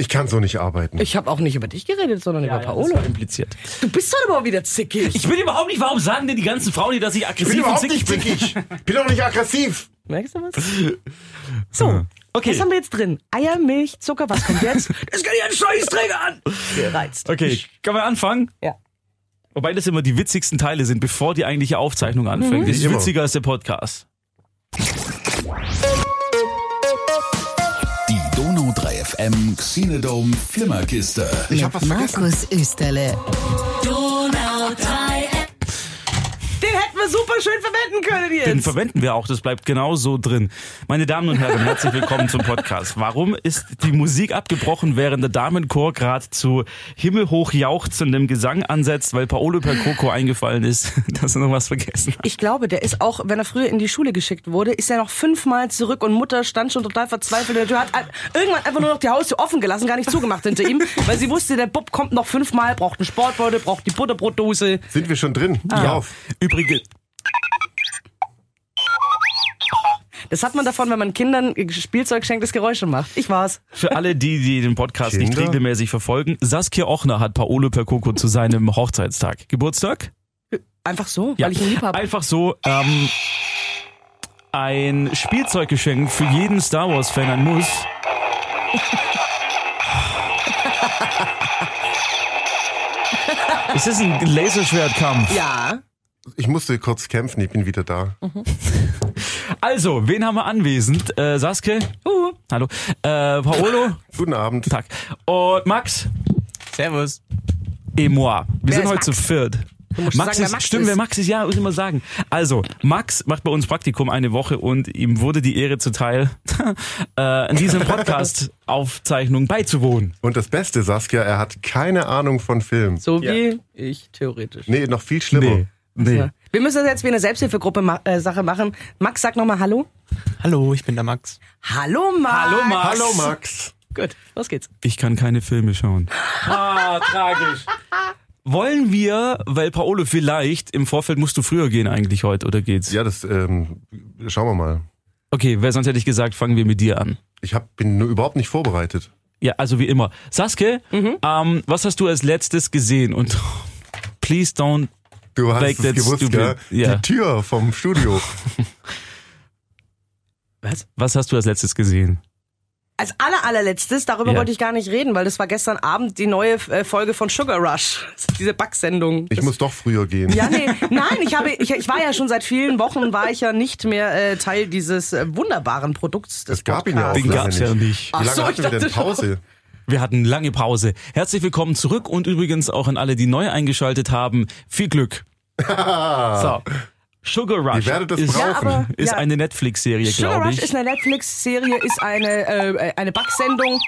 Ich kann so nicht arbeiten. Ich habe auch nicht über dich geredet, sondern über Ja, Paolo. impliziert. Du bist doch aber wieder zickig. Ich bin überhaupt nicht, warum sagen denn die ganzen Frauen, die dass ich ich aggressiv bin und überhaupt zickig nicht bin? zickig. bin auch nicht aggressiv. Merkst du was? So, Okay. was haben wir jetzt drin? Eier, Milch, Zucker, was kommt jetzt? Das kann ja ein Scheißträger an. Gereizt. Okay, können wir anfangen? Ja. Wobei das immer die witzigsten Teile sind, bevor die eigentliche Aufzeichnung anfängt. Das ist witziger als der Podcast. FM Xenodome Flimmerkiste. Ich hab was vergessen. Markus Österle. Den hätten wir super schön verwenden können jetzt. Den verwenden wir auch, das bleibt genau so drin. Meine Damen und Herren, herzlich willkommen zum Podcast. Warum ist die Musik abgebrochen, während der Damenchor gerade zu himmelhoch jauchzendem Gesang ansetzt, weil Paolo Percoco eingefallen ist, dass er noch was vergessen hat? ich glaube, der ist auch, wenn er früher in die Schule geschickt wurde, ist er noch fünfmal zurück und Mutter stand schon total verzweifelt in der Tür, hat irgendwann einfach nur noch die Haustür offen gelassen, gar nicht zugemacht hinter ihm, weil sie wusste, der Bub kommt noch fünfmal, braucht einen Sportbeutel, braucht die Butterbrotdose. Sind wir schon drin? Drauf. Übrigens, Das hat man davon, wenn man Kindern Spielzeug schenkt, das Geräusche macht. Ich war's. für alle, die, die den Podcast nicht Kinder? regelmäßig verfolgen, Saskia Ochner hat Paolo Percoco zu seinem Hochzeitstag. Geburtstag? Einfach so, weil ich ihn lieb habe. Einfach so, ähm, ein Spielzeuggeschenk für jeden Star Wars-Fan, ein Muss. Ist das ein Laserschwertkampf? Ja. Ich musste kurz kämpfen, ich bin wieder da. Also, wen haben wir anwesend? Äh, Saskia? Uh. Hallo. Äh, Paolo? Guten Abend. Tag. Und Max? Servus. Et moi. Wir Wer sind heute zu Max? viert. Du musst Max sagen, ist, Max stimmt, ist. wer Max ist, ja, muss ich mal sagen. Also, Max macht bei uns Praktikum eine Woche und ihm wurde die Ehre zuteil, äh, in diesem Podcast-Aufzeichnung beizuwohnen. Und das Beste, Saskia, er hat keine Ahnung von Film. So wie ich theoretisch. Nee, noch viel schlimmer. nee. Ja. Wir müssen das jetzt wie eine Selbsthilfegruppe ma äh, Sache machen. Max, sag nochmal Hallo. Hallo, ich bin der Max. Hallo, Max. Hallo, Max. Hallo Max. Gut, los geht's. Ich kann keine Filme schauen. Ah, tragisch. Wollen wir, weil Paolo vielleicht, im Vorfeld musst du früher gehen eigentlich heute, oder geht's? Ja, das ähm, schauen wir mal. Okay, weil sonst hätte ich gesagt, fangen wir mit dir an. Ich hab, bin nur überhaupt nicht vorbereitet. Ja, also wie immer. Saskia, ähm, was hast du als letztes gesehen? Und please don't Du hast es gewusst, stupid- gell? ja. Die Tür vom Studio. Was? Was hast du als letztes gesehen? Als aller allerletztes, darüber Ja. wollte ich gar nicht reden, weil das war gestern Abend die neue äh, Folge von Sugar Rush. Diese Backsendung. Ich Das- muss doch früher gehen. ja, nee, nein, ich habe, ich, ich war ja schon seit vielen Wochen, war ich ja nicht mehr äh, Teil dieses äh, wunderbaren Produkts des Es gab ihn ja auch Den lange gab's ja nicht. Wie lange so, hatten ich wir denn. Pause? Wir hatten lange Pause. Herzlich willkommen zurück und übrigens auch an alle, die neu eingeschaltet haben. Viel Glück. So. Sugar Rush ist. Ja, aber- ist ja. eine Netflix-Serie, Sugar glaube Rush ich. ist eine Netflix-Serie, ist eine, äh, eine Backsendung.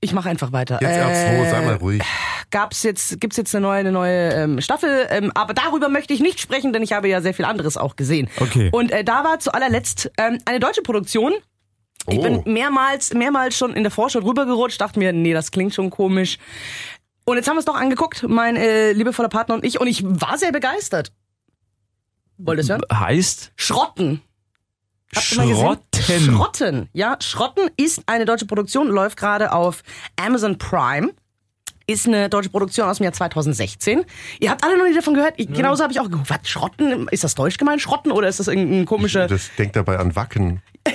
Ich mache einfach weiter. Jetzt R2, sei mal ruhig. gab's jetzt, gibt's jetzt eine neue, eine neue ähm, Staffel, ähm, aber darüber möchte ich nicht sprechen, denn ich habe ja sehr viel anderes auch gesehen. Okay. Und äh, da war zu allerletzt ähm, eine deutsche Produktion. Ich Oh. bin mehrmals, mehrmals schon in der Vorschau rübergerutscht, dachte mir, nee, das klingt schon komisch. Und jetzt haben wir es doch angeguckt, mein äh, liebevoller Partner und ich, und ich war sehr begeistert. Wollt ihr es hören? Heißt Schrotten. Habt ihr mal gesehen? Schrotten. Schrotten. Ja, Schrotten ist eine deutsche Produktion, läuft gerade auf Amazon Prime. Ist eine deutsche Produktion aus dem Jahr 2016. Ihr habt alle noch nie davon gehört. Ich, Genauso habe ich auch geguckt. Was, Schrotten? Ist das deutsch gemeint, Schrotten? Oder ist das irgendein komischer... Das denkt dabei an Wacken.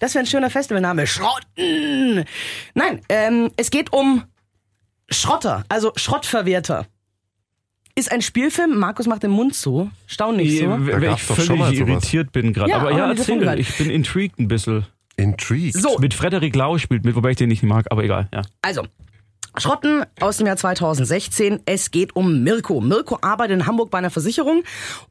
Das wäre ein schöner Festivalname. Schrotten! Nein, ähm, es geht um Schrotter, also Schrottverwerter. Ist ein Spielfilm. Markus macht den Mund zu. Staun nicht so. Weil ich völlig irritiert bin gerade. Ja, aber ja, erzähl. Ich bin intrigued ein bisschen. Intrigued. So, Mit Frederik Lau spielt mit, wobei ich den nicht mag, aber egal. Ja. Also, Schrotten aus dem Jahr 2016. Es geht um Mirko. Mirko arbeitet in Hamburg bei einer Versicherung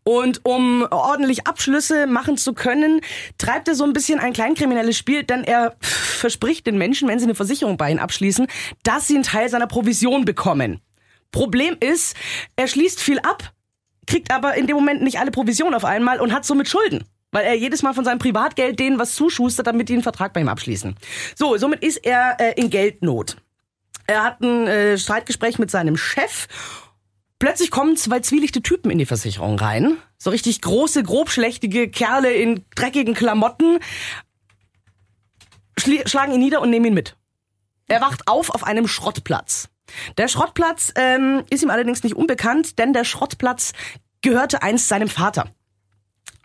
und um ordentlich Abschlüsse machen zu können, treibt er so ein bisschen ein kleinkriminelles Spiel, denn er verspricht den Menschen, wenn sie eine Versicherung bei ihm abschließen, dass sie einen Teil seiner Provision bekommen. Problem ist, er schließt viel ab, kriegt aber in dem Moment nicht alle Provision auf einmal und hat somit Schulden. Weil er jedes Mal von seinem Privatgeld denen was zuschustert, damit die einen Vertrag bei ihm abschließen. So, somit ist er äh, in Geldnot. Er hat ein äh, Streitgespräch mit seinem Chef. Plötzlich kommen zwei zwielichte Typen in die Versicherung rein. So richtig große, grobschlächtige Kerle in dreckigen Klamotten. Schli schlagen ihn nieder und nehmen ihn mit. Er wacht auf auf einem Schrottplatz. Der Schrottplatz ähm, ist ihm allerdings nicht unbekannt, denn der Schrottplatz gehörte einst seinem Vater.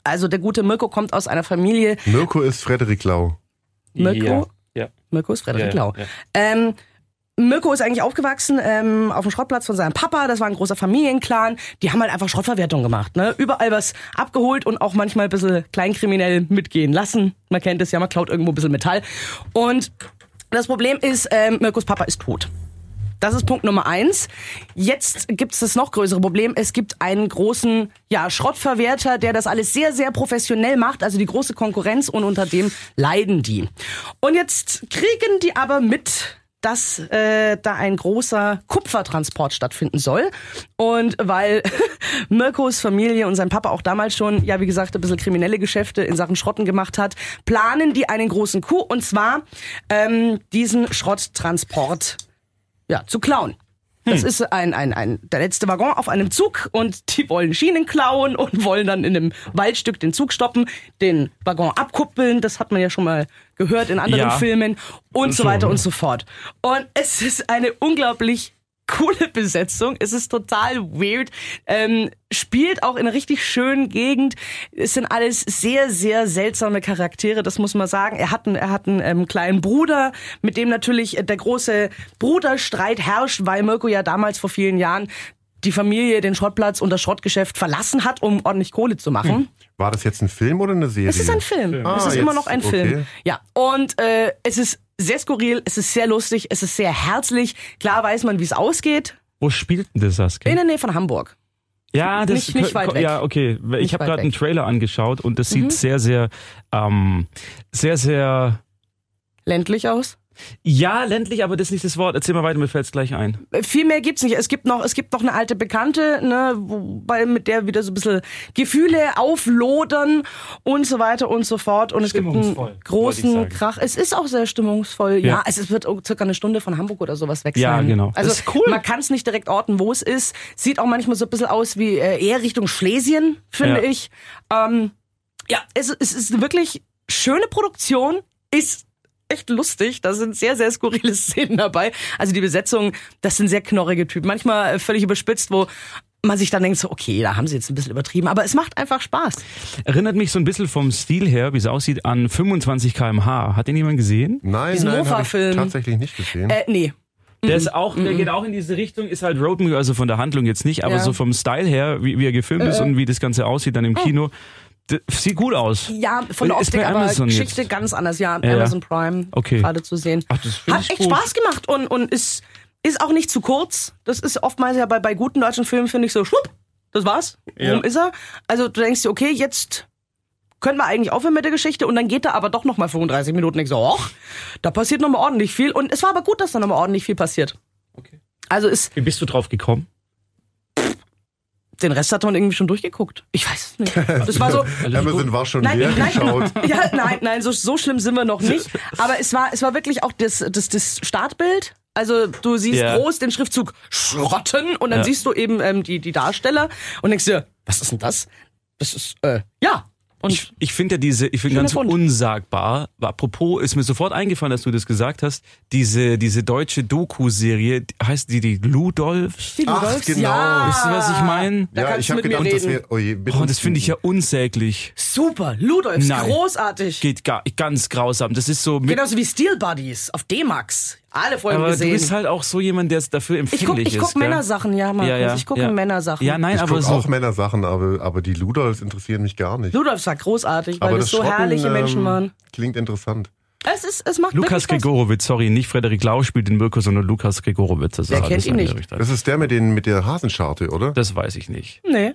Also der gute Mirko kommt aus einer Familie. Mirko ist Frederik Lau. Mirko, Ja. Mirko ist Frederik Ja, ja, Lau. ja. Ähm, Mirko ist eigentlich aufgewachsen ähm, auf dem Schrottplatz von seinem Papa. Das war ein großer Familienclan. Die haben halt einfach Schrottverwertung gemacht. Ne? Überall was abgeholt und auch manchmal ein bisschen kleinkriminell mitgehen lassen. Man kennt es ja, man klaut irgendwo ein bisschen Metall. Und das Problem ist, ähm, Mirkos Papa ist tot. Das ist Punkt Nummer eins. Jetzt gibt es das noch größere Problem. Es gibt einen großen ja, Schrottverwerter, der das alles sehr, sehr professionell macht, also die große Konkurrenz und unter dem leiden die. Und jetzt kriegen die aber mit, dass äh, da ein großer Kupfertransport stattfinden soll. Und weil Mirkos Familie und sein Papa auch damals schon, ja wie gesagt, ein bisschen kriminelle Geschäfte in Sachen Schrotten gemacht hat, planen die einen großen Coup und zwar ähm, diesen Schrotttransport ja, zu klauen. Das ist ein, ein, ein, der letzte Waggon auf einem Zug und die wollen Schienen klauen und wollen dann in einem Waldstück den Zug stoppen, den Waggon abkuppeln, das hat man ja schon mal gehört in anderen Ja. Filmen und so Schon, weiter und so fort. Und es ist eine unglaublich coole Besetzung. Es ist total weird. Ähm, spielt auch in einer richtig schönen Gegend. Es sind alles sehr, sehr seltsame Charaktere, das muss man sagen. Er hat einen, er hat einen ähm, kleinen Bruder, mit dem natürlich äh, der große Bruderstreit herrscht, weil Mirko ja damals vor vielen Jahren die Familie den Schrottplatz und das Schrottgeschäft verlassen hat, um ordentlich Kohle zu machen. War das jetzt ein Film oder eine Serie? Es ist ein Film. Ah, es ist immer jetzt, noch ein okay. Film. Ja. Und äh, es ist sehr skurril, es ist sehr lustig, es ist sehr herzlich. Klar weiß man, wie es ausgeht. Wo spielt denn das, Saskia? In der Nähe von Hamburg. Ja, das Nicht- nicht weit weg. Ja, okay. Ich habe gerade einen. Trailer angeschaut und das sieht Mhm. sehr, sehr, ähm, sehr, sehr. Ländlich aus. Ja, ländlich, aber das ist nicht das Wort. Erzähl mal weiter, mir fällt's gleich ein. Viel mehr gibt's nicht. Es gibt noch, es gibt noch eine alte Bekannte, ne, wobei mit der wieder so ein bisschen Gefühle auflodern und so weiter und so fort. Und es gibt einen großen. Krach. Es ist auch sehr stimmungsvoll. Ja, Ja. es ist- wird circa eine Stunde von Hamburg oder sowas weg Ja, sein. genau. Also Das ist cool. man kann es nicht direkt orten, wo es ist. Sieht auch manchmal so ein bisschen aus wie äh, eher Richtung Schlesien, finde Ja. ich. Ähm, ja, es, es ist eine wirklich schöne Produktion, ist echt lustig. Da sind sehr, sehr skurrile Szenen dabei. Also die Besetzung, das sind sehr knorrige Typen. Manchmal äh, völlig überspitzt, wo man sich dann denkt, so, okay, da haben sie jetzt ein bisschen übertrieben. Aber es macht einfach Spaß. Erinnert mich so ein bisschen vom Stil her, wie es aussieht, an 25 kmh. Hat den jemand gesehen? Nein, Diesen nein, hab ich tatsächlich nicht gesehen. Äh, nee. Der ist auch, der geht auch in diese Richtung, ist halt Roadmovie, also von der Handlung jetzt nicht, aber Ja. so vom Style her, wie, wie er gefilmt ist und wie das Ganze aussieht dann im Kino, d- sieht gut aus. Ja, von der Optik, aber Amazon Geschichte jetzt. ganz anders. Ja, Ja. Amazon Prime Okay. gerade zu sehen. Ach, Hat ich echt gut. Spaß gemacht und, und ist, ist auch nicht zu kurz. Das ist oftmals ja bei, bei guten deutschen Filmen, finde ich so, schwupp, das war's. Ja. Rum ist er. Also du denkst dir, okay, jetzt können wir eigentlich aufhören mit der Geschichte und dann geht er aber doch nochmal 35 Minuten. Ich so, och, da passiert nochmal ordentlich viel. Und es war aber gut, dass da nochmal ordentlich viel passiert. Okay. Also ist, Wie bist du drauf gekommen? Den Rest hat man irgendwie schon durchgeguckt. Ich weiß es nicht. Das war so, Amazon war schon Nein, leer nein, geschaut. ja, nein, nein, so, so schlimm sind wir noch nicht. Aber es war, es war wirklich auch das, das, das Startbild. Also du siehst Ja. groß den Schriftzug Schrotten und dann Ja. siehst du eben ähm, die, die Darsteller und denkst dir, was ist denn das? Das ist, äh, ja. Und Ich, ich finde ja diese, ich finde ganz Fund. unsagbar, apropos, ist mir sofort eingefallen, dass du das gesagt hast, diese, diese deutsche Doku-Serie, heißt die die Ludolfs? die Ach, Ludolfs, genau. ja. Wisst ihr, was ich meine? Ja, ich habe gedacht, das reden. wäre. Oh je, bitte Oh, das finde ich ja unsäglich. Super, Ludolfs, Nein. großartig. Geht gar, ganz grausam. Das ist so mit, Genauso wie Steel Buddies auf D-Max. Alle Folgen aber gesehen. du bist halt auch so jemand, der dafür ich guck, empfindlich ich ist. guck gell? Männersachen, ja, Markus. Ja, ja, ich gucke ja. Männersachen. Ja, nein, Ich aber gucke so. auch Männersachen, aber, aber die Ludolfs interessieren mich gar nicht. Ludolfs war großartig, weil aber das, so Schrotten, herrliche Menschen ähm, waren. Klingt interessant. Es ist, es macht Lukas. Gregorowitz, sorry, nicht Frederik Lau spielt den Mirko, sondern Lukas Gregorowitz. Das ist Wer alles kennt ihn nicht? Richtung. Das ist der mit, den, mit der Hasenscharte, oder? Das weiß ich nicht. Nee.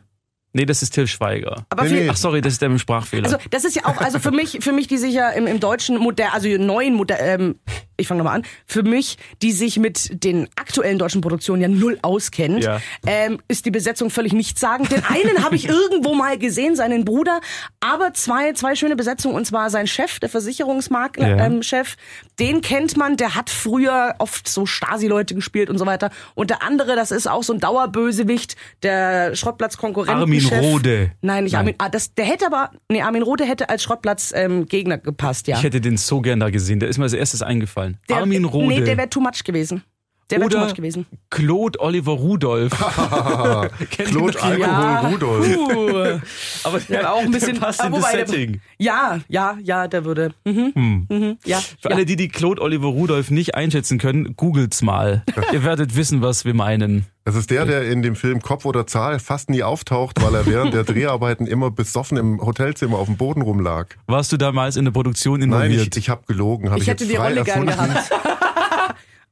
Nee, das ist Till Schweiger. Aber Nee, nee. Ach sorry, das ist der mit dem Sprachfehler. also das ist ja auch, also für mich, für mich, die sich ja im, im deutschen Modell, also neuen Modell, ähm, ich fange nochmal an, für mich, die sich mit den aktuellen deutschen Produktionen ja null auskennt, Ja. ähm, ist die Besetzung völlig nichtssagend. Den einen habe ich irgendwo mal gesehen, seinen Bruder, aber zwei, zwei schöne Besetzungen und zwar sein Chef, der Versicherungsmakler, Ja. ähm, Chef, den kennt man, der hat früher oft so Stasi-Leute gespielt und so weiter. Und der andere, das ist auch so ein Dauerbösewicht, der Schrottplatz-Konkurrent. Armin Rohde. Nein, nicht Nein. Armin. Ah, das, der hätte aber, nee, Armin Rohde hätte als Schrottplatz ähm, Gegner gepasst, ja. Ich hätte den so gern da gesehen. Der ist mir als erstes eingefallen. Eingefallen. Der, Armin Rohde. Nee, der wäre too much gewesen. Der wäre too Oder much gewesen. Claude Oliver Rudolph. Claude? Alkohol Rudolf. Puh. Aber Der war auch ein bisschen passt in das wobei, der- Setting. Ja, ja, ja, der würde. Mhm. Mhm. Ja, Für ja. alle, die die Claude Oliver Rudolph nicht einschätzen können, googelt's mal. Ihr werdet wissen, was wir meinen. Das ist der, der in dem Film Kopf oder Zahl fast nie auftaucht, weil er während der Dreharbeiten immer besoffen im Hotelzimmer auf dem Boden rumlag. Warst du damals in der Produktion Nein, involviert? ich, ich habe gelogen. Hab ich, Ich hätte jetzt die Rolle gern gehabt.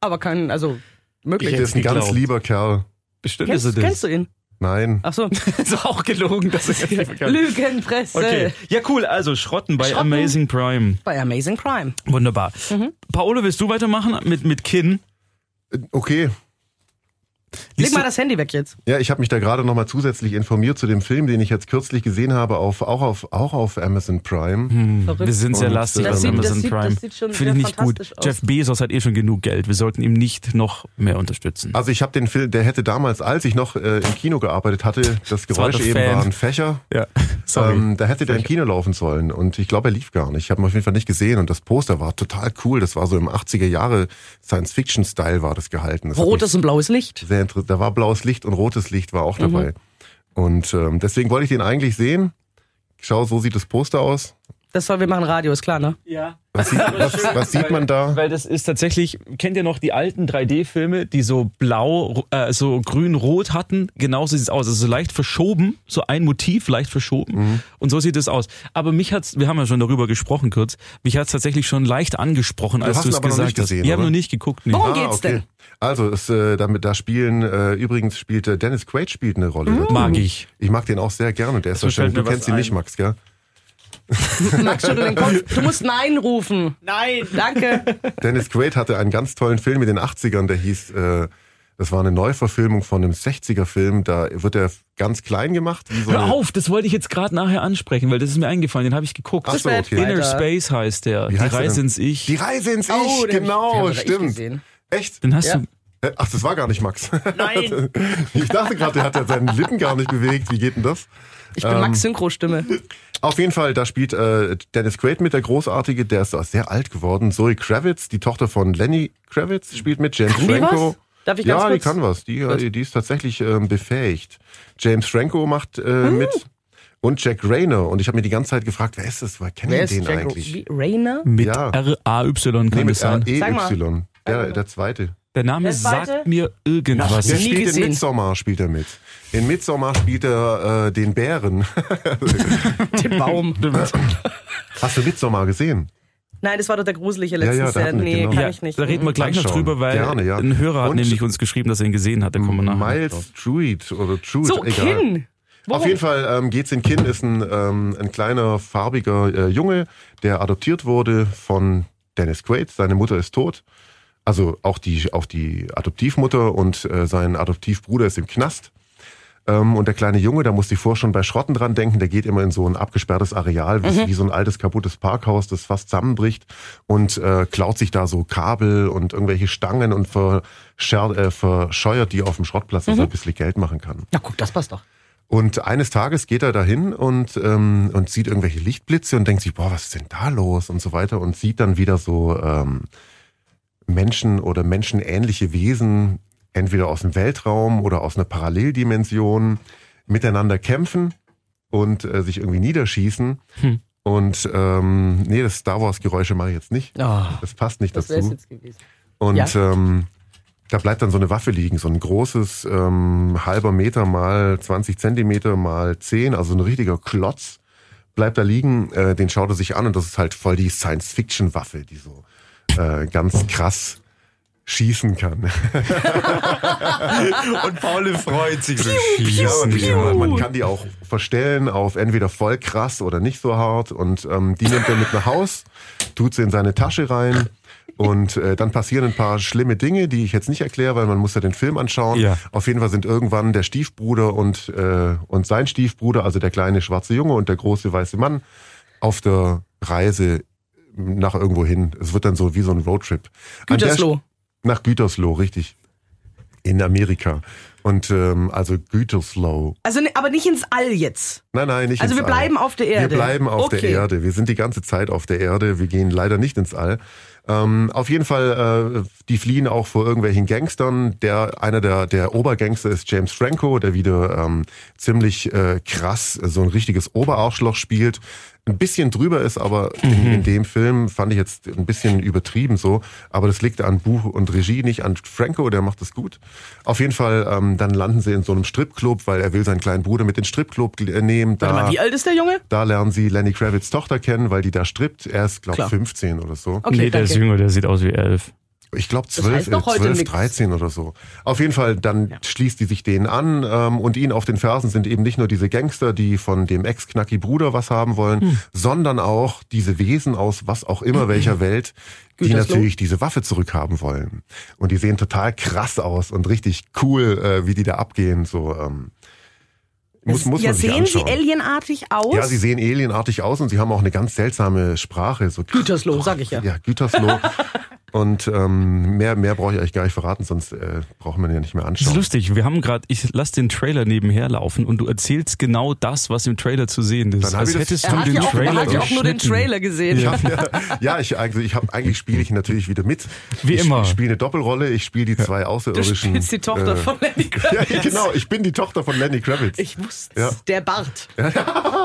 Aber kein, also möglich. Der ist ein ganz lieber Kerl. Bestimmt ist er Kennst, das. kennst du ihn? Nein. Ach so. ist auch gelogen, dass er jetzt Lügenpresse. Okay. Ja, cool. Also Schrotten bei Schrotten. Amazing Prime. Bei Amazing Crime. Wunderbar. Mhm. Paolo, willst du weitermachen mit, mit Kin? Okay. Leg mal das Handy weg jetzt. Ja, ich habe mich da gerade nochmal zusätzlich informiert zu dem Film, den ich jetzt kürzlich gesehen habe, auf, auch, auf, auch auf Amazon Prime. Hm, wir sind sehr lastig äh, auf Das Amazon das sieht- Prime. das sieht schon Finde ich nicht gut. aus. Jeff Bezos hat eh schon genug Geld. Wir sollten ihm nicht noch mehr unterstützen. Also ich habe den Film, der hätte damals, als ich noch äh, im Kino gearbeitet hatte, das war Geräusch der eben Fan. war ein Fächer. ja, sorry. Ähm, da hätte der im Kino laufen sollen und ich glaube, er lief gar nicht. Ich habe ihn auf jeden Fall nicht gesehen und das Poster war total cool. Das war so im 80er Jahre Science-Fiction-Style war das gehalten. Das Rotes und blaues Licht. sehr inter- Da war blaues Licht und rotes Licht war Mhm. auch dabei. Und ähm, deswegen wollte ich den eigentlich sehen. Schau, so sieht das Poster aus. Das soll wir machen Radio, ist klar, ne? ja. Was sieht, was, was sieht man da? Weil das ist tatsächlich, kennt ihr noch die alten 3D-Filme, die so blau, äh, so grün-rot hatten? Genauso sieht es aus. Also so leicht verschoben, so ein Motiv leicht verschoben. Mhm. Und so sieht es aus. Aber mich hat's, wir haben ja schon darüber gesprochen kurz, mich hat's tatsächlich schon leicht angesprochen, als hast du es gesagt nicht hast. gesehen, ich habe oder? noch nicht geguckt. Nee. Worum geht's denn? Also, es, äh, damit, da spielen, äh, übrigens spielt äh, Dennis Quaid spielt eine Rolle. drin. Mag ich. Ich mag den auch sehr gerne. Der ist So du mir kennst ihn nicht. Max, gell? Max, schüttel den Kopf. Du musst Nein rufen. Nein! Danke. Dennis Quaid hatte einen ganz tollen Film in den 80ern, der hieß, äh, das war eine Neuverfilmung von einem 60er-Film. Da wird er ganz klein gemacht. Wie so Hör auf, das wollte ich jetzt gerade nachher ansprechen, weil das ist mir eingefallen, den habe ich geguckt. Ach so, okay. Inner. Space heißt der. Wie Die heißt der Reise ins Ich. Die Reise ins Oh, Ich, genau, den hab ich stimmt. Echt? Den hast Ja. du. Äh, Ach, das war gar nicht Max. Nein! Ich dachte gerade, der hat ja seine Lippen gar nicht bewegt. Wie geht denn das? Ich bin Ähm, Max Synchro-Stimme. Auf jeden Fall, da spielt äh, Dennis Quaid mit, der Großartige, der ist auch sehr alt geworden. Zoe Kravitz, die Tochter von Lenny Kravitz, spielt mit. James Kann die Franco. was? Darf ich ganz ja, kurz? die kann was. Die, äh, die ist tatsächlich ähm, befähigt. James Franco macht äh, Hm. mit. Und Jack Rayner. Und ich habe mir die ganze Zeit gefragt, wer ist das? Wer kennt Wer den Jack eigentlich? Wie, Rainer? Mit Ja. R-A-Y kann Nee, das mit sein. R-E-Y. Sag mal. Der, der zweite. Der Name Der sagt mir irgendwas. Der spielt gesehen. in Midsommar spielt er mit. In Midsommar spielt er äh, den Bären. Den Baum. Hast du Midsommar gesehen? Nein, das war doch der gruselige Ja, ja, wir- Nee, genau. kann Ja, ich nicht. da reden wir gleich noch drüber, weil Gerne, ja. ein Hörer hat Und- nämlich uns geschrieben, dass er ihn gesehen hat. Wir nachher. Miles Druid oder Druid, So, egal. Kinn. Worum? Auf jeden Fall ähm, geht's in Kinn, ist ein, ähm, ein kleiner, farbiger äh, Junge, der adoptiert wurde von Dennis Quaid. Seine Mutter ist tot. Also auch die, auch die Adoptivmutter und äh, sein Adoptivbruder ist im Knast. Ähm, und der kleine Junge, da muss ich vor schon bei Schrotten dran denken, der geht immer in so ein abgesperrtes Areal, wie, wie so ein altes kaputtes Parkhaus, das fast zusammenbricht und äh, klaut sich da so Kabel und irgendwelche Stangen und verscher, äh, verscheuert die auf dem Schrottplatz, dass er ein bisschen Geld machen kann. Na guck, das passt doch. Und eines Tages geht er dahin und, ähm, und sieht irgendwelche Lichtblitze und denkt sich, boah, was ist denn da los und so weiter und sieht dann wieder so ähm, Menschen oder menschenähnliche Wesen, entweder aus dem Weltraum oder aus einer Paralleldimension, miteinander kämpfen und äh, sich irgendwie niederschießen. Hm. Und ähm, nee, das Star Wars-Geräusche mache ich jetzt nicht. Oh, Das passt nicht das dazu. jetzt gewesen. Und Ja. ähm, da bleibt dann so eine Waffe liegen, so ein großes ähm, halber Meter mal 20 Zentimeter mal 10, also ein richtiger Klotz bleibt da liegen. Äh, den schaut er sich an und das ist halt voll die Science-Fiction-Waffe, die so äh, ganz krass schießen kann. Und Paul freut sich so und die, man, man kann die auch verstellen auf entweder voll krass oder nicht so hart. Und ähm, die nimmt er mit nach Haus, tut sie in seine Tasche rein. Und äh, dann passieren ein paar schlimme Dinge, die ich jetzt nicht erkläre, weil man muss ja den Film anschauen. Ja. Auf jeden Fall sind irgendwann der Stiefbruder und, äh, und sein Stiefbruder, also der kleine schwarze Junge und der große weiße Mann, auf der Reise nach irgendwo hin. Es wird dann so wie so ein Roadtrip. Gütersloh. Nach Gütersloh, richtig. In Amerika. Und ähm, also Gütersloh. Also, ne- aber nicht ins All jetzt. Nein, nein, nicht Also ins wir bleiben All. auf der Erde. Wir bleiben auf Okay. der Erde. Wir sind die ganze Zeit auf der Erde. Wir gehen leider nicht ins All. Ähm, auf jeden Fall, äh, die fliehen auch vor irgendwelchen Gangstern. Der einer der der Obergangster ist James Franco, der wieder ähm, ziemlich äh, krass äh, so ein richtiges Oberarschloch spielt. Ein bisschen drüber ist, aber in, in dem Film fand ich jetzt ein bisschen übertrieben so. Aber das liegt an Buch und Regie, nicht an Franco, der macht das gut. Auf jeden Fall, ähm, dann landen sie in so einem Stripclub, weil er will seinen kleinen Bruder mit in den Stripclub äh, nehmen. Da, Warte mal, wie alt ist der Junge? da lernen sie Lenny Kravitz Tochter kennen, weil die da strippt. Er ist, glaube Klar. 15 oder so. Okay, nee, der danke. Ist jünger, der sieht aus wie elf. Ich glaube Das 12, heißt doch äh, heute 12 nix. 13 oder so. Auf jeden Fall, dann schließt die sich denen an ähm, und ihnen auf den Fersen sind eben nicht nur diese Gangster, die von dem Ex-Knacki-Bruder was haben wollen, Hm. sondern auch diese Wesen aus was auch immer welcher Welt, die natürlich diese Waffe zurückhaben wollen. Und die sehen total krass aus und richtig cool, äh, wie die da abgehen. So ähm, muss, muss ja, man sich sehen sie anschauen. alienartig aus? Ja, sie sehen alienartig aus und sie haben auch eine ganz seltsame Sprache. So Gütersloh, sag ich ja. Ja, Gütersloh. und ähm, mehr, mehr brauche ich euch gar nicht verraten, sonst äh, braucht man ja nicht mehr Das ist anschauen. lustig. Wir haben gerade, ich lass den Trailer nebenher laufen und du erzählst genau das, was im Trailer zu sehen ist. Dann Als hättest Er du den ja auch, er Trailer hat ja auch nur den. Trailer gesehen. Ich hab, ja, ja, ich, eigentlich, ich hab, eigentlich spiele ich natürlich wieder mit. Wie ich, immer. Ich spiele eine Doppelrolle, ich spiele die zwei Du Außerirdischen. spielst die Tochter äh, von Lenny Ja, Kravitz. genau, ich bin die Tochter von Lenny Kravitz. Ich wusste Ja. Der Bart.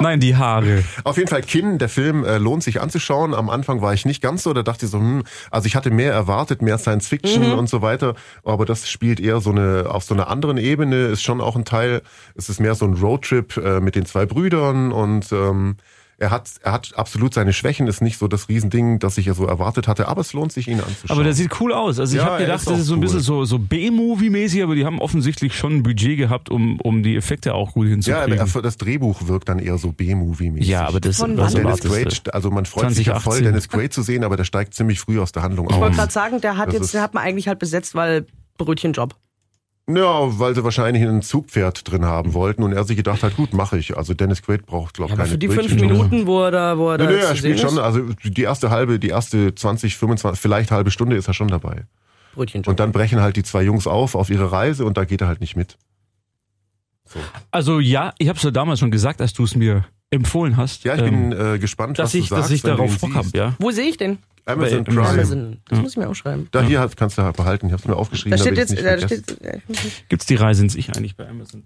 Nein, die Haare. Auf jeden Fall, Kin, der Film äh, lohnt sich anzuschauen. Am Anfang war ich nicht ganz so, da dachte ich so, hm, also ich hatte mehr erwartet, mehr Science Fiction und so weiter, aber das spielt eher so eine, auf so einer anderen Ebene, ist schon auch ein Teil, es ist mehr so ein Roadtrip äh, mit den zwei Brüdern und ähm, er hat, er hat absolut seine Schwächen, ist nicht so das Riesending, das ich ja so erwartet hatte, aber es lohnt sich, ihn anzuschauen. Aber der sieht cool aus. Also ich Ja, habe gedacht, ist das ist so ein cool. bisschen so, so B-Movie-mäßig, aber die haben offensichtlich schon ein Budget gehabt, um, um die Effekte auch gut ja, hinzukriegen. aber das Drehbuch wirkt dann eher so B-Movie-mäßig. Ja, aber das Von was wann? Dennis? Quaid, also man freut sich ja voll, 2018. Dennis Quaid zu sehen, aber der steigt ziemlich früh aus der Handlung Ich wollte aus. gerade sagen, der hat Das jetzt, den hat man eigentlich halt besetzt, weil Brötchenjob. Ja, weil sie wahrscheinlich ein Zugpferd drin haben wollten und er sich gedacht hat, gut, mache ich. Also Dennis Quaid braucht, glaube ich, Aber keine für die fünf Brötchen. Minuten, wo er da, wo er da Nee, nee, er spielt schon, also die erste halbe, die erste 20, 25, vielleicht halbe Stunde ist er schon dabei. Brötchenjob. Und dann brechen halt die zwei Jungs auf auf ihre Reise und da geht er halt nicht mit. So. Also ja, ich habe es ja damals schon gesagt, als du es mir empfohlen hast. Ja, ich ähm, bin äh, gespannt, dass was ich, du sagst, dass ich wenn du darauf Bock habe, ja. Wo sehe ich den? Amazon Prime. Amazon. Das muss ich mir aufschreiben. Da hier kannst du halt behalten. Ich habe es mir aufgeschrieben. Da steht jetzt, da steht, Gibt's die Reise ins Ich eigentlich bei Amazon?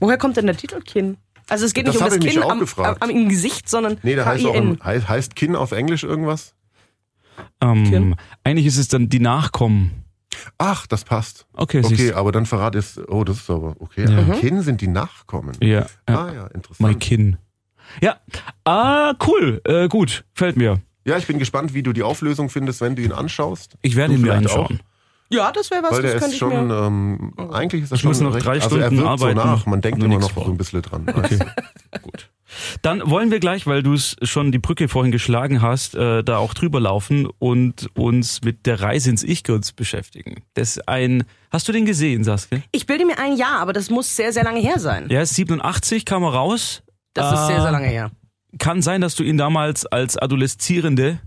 woher kommt denn der Titel Kinn? Also es geht Das nicht um das ich Kinn auch am, am, am im Gesicht, sondern Nee, der heißt auch K-I-N. im, heißt, heißt Kinn auf Englisch irgendwas? Ähm, eigentlich ist es dann die Nachkommen. Ach, das passt. Okay, Okay, siehst aber dann verrat es. Oh, das ist aber okay. Ja. Aber Kinn sind die Nachkommen. Ja. Ah ja, interessant. mein Kinn. Ja, ah, cool, äh, gut, fällt mir. Ja, ich bin gespannt, wie du die Auflösung findest, wenn du ihn anschaust. Ich werde Du ihn mir anschauen. Ja, das wäre was, Weil das der könnte ist ich schon, mir... ähm, eigentlich ist er Ich schon muss noch recht, drei also er Stunden wirkt arbeiten, so nach, man denkt noch immer noch vor. so ein bisschen dran. Okay. Gut. Dann wollen wir gleich, weil du es schon die Brücke vorhin geschlagen hast, äh, da auch drüber laufen und uns mit der Reise ins Ich kurz beschäftigen. Das ist ein, hast du den gesehen, Saskia? Ich bilde mir ein, ja, aber das muss sehr, sehr lange her sein. Ja, 87 kam er raus. Das ist sehr, Ah, sehr lange her. Kann sein, dass du ihn damals als Adoleszierende,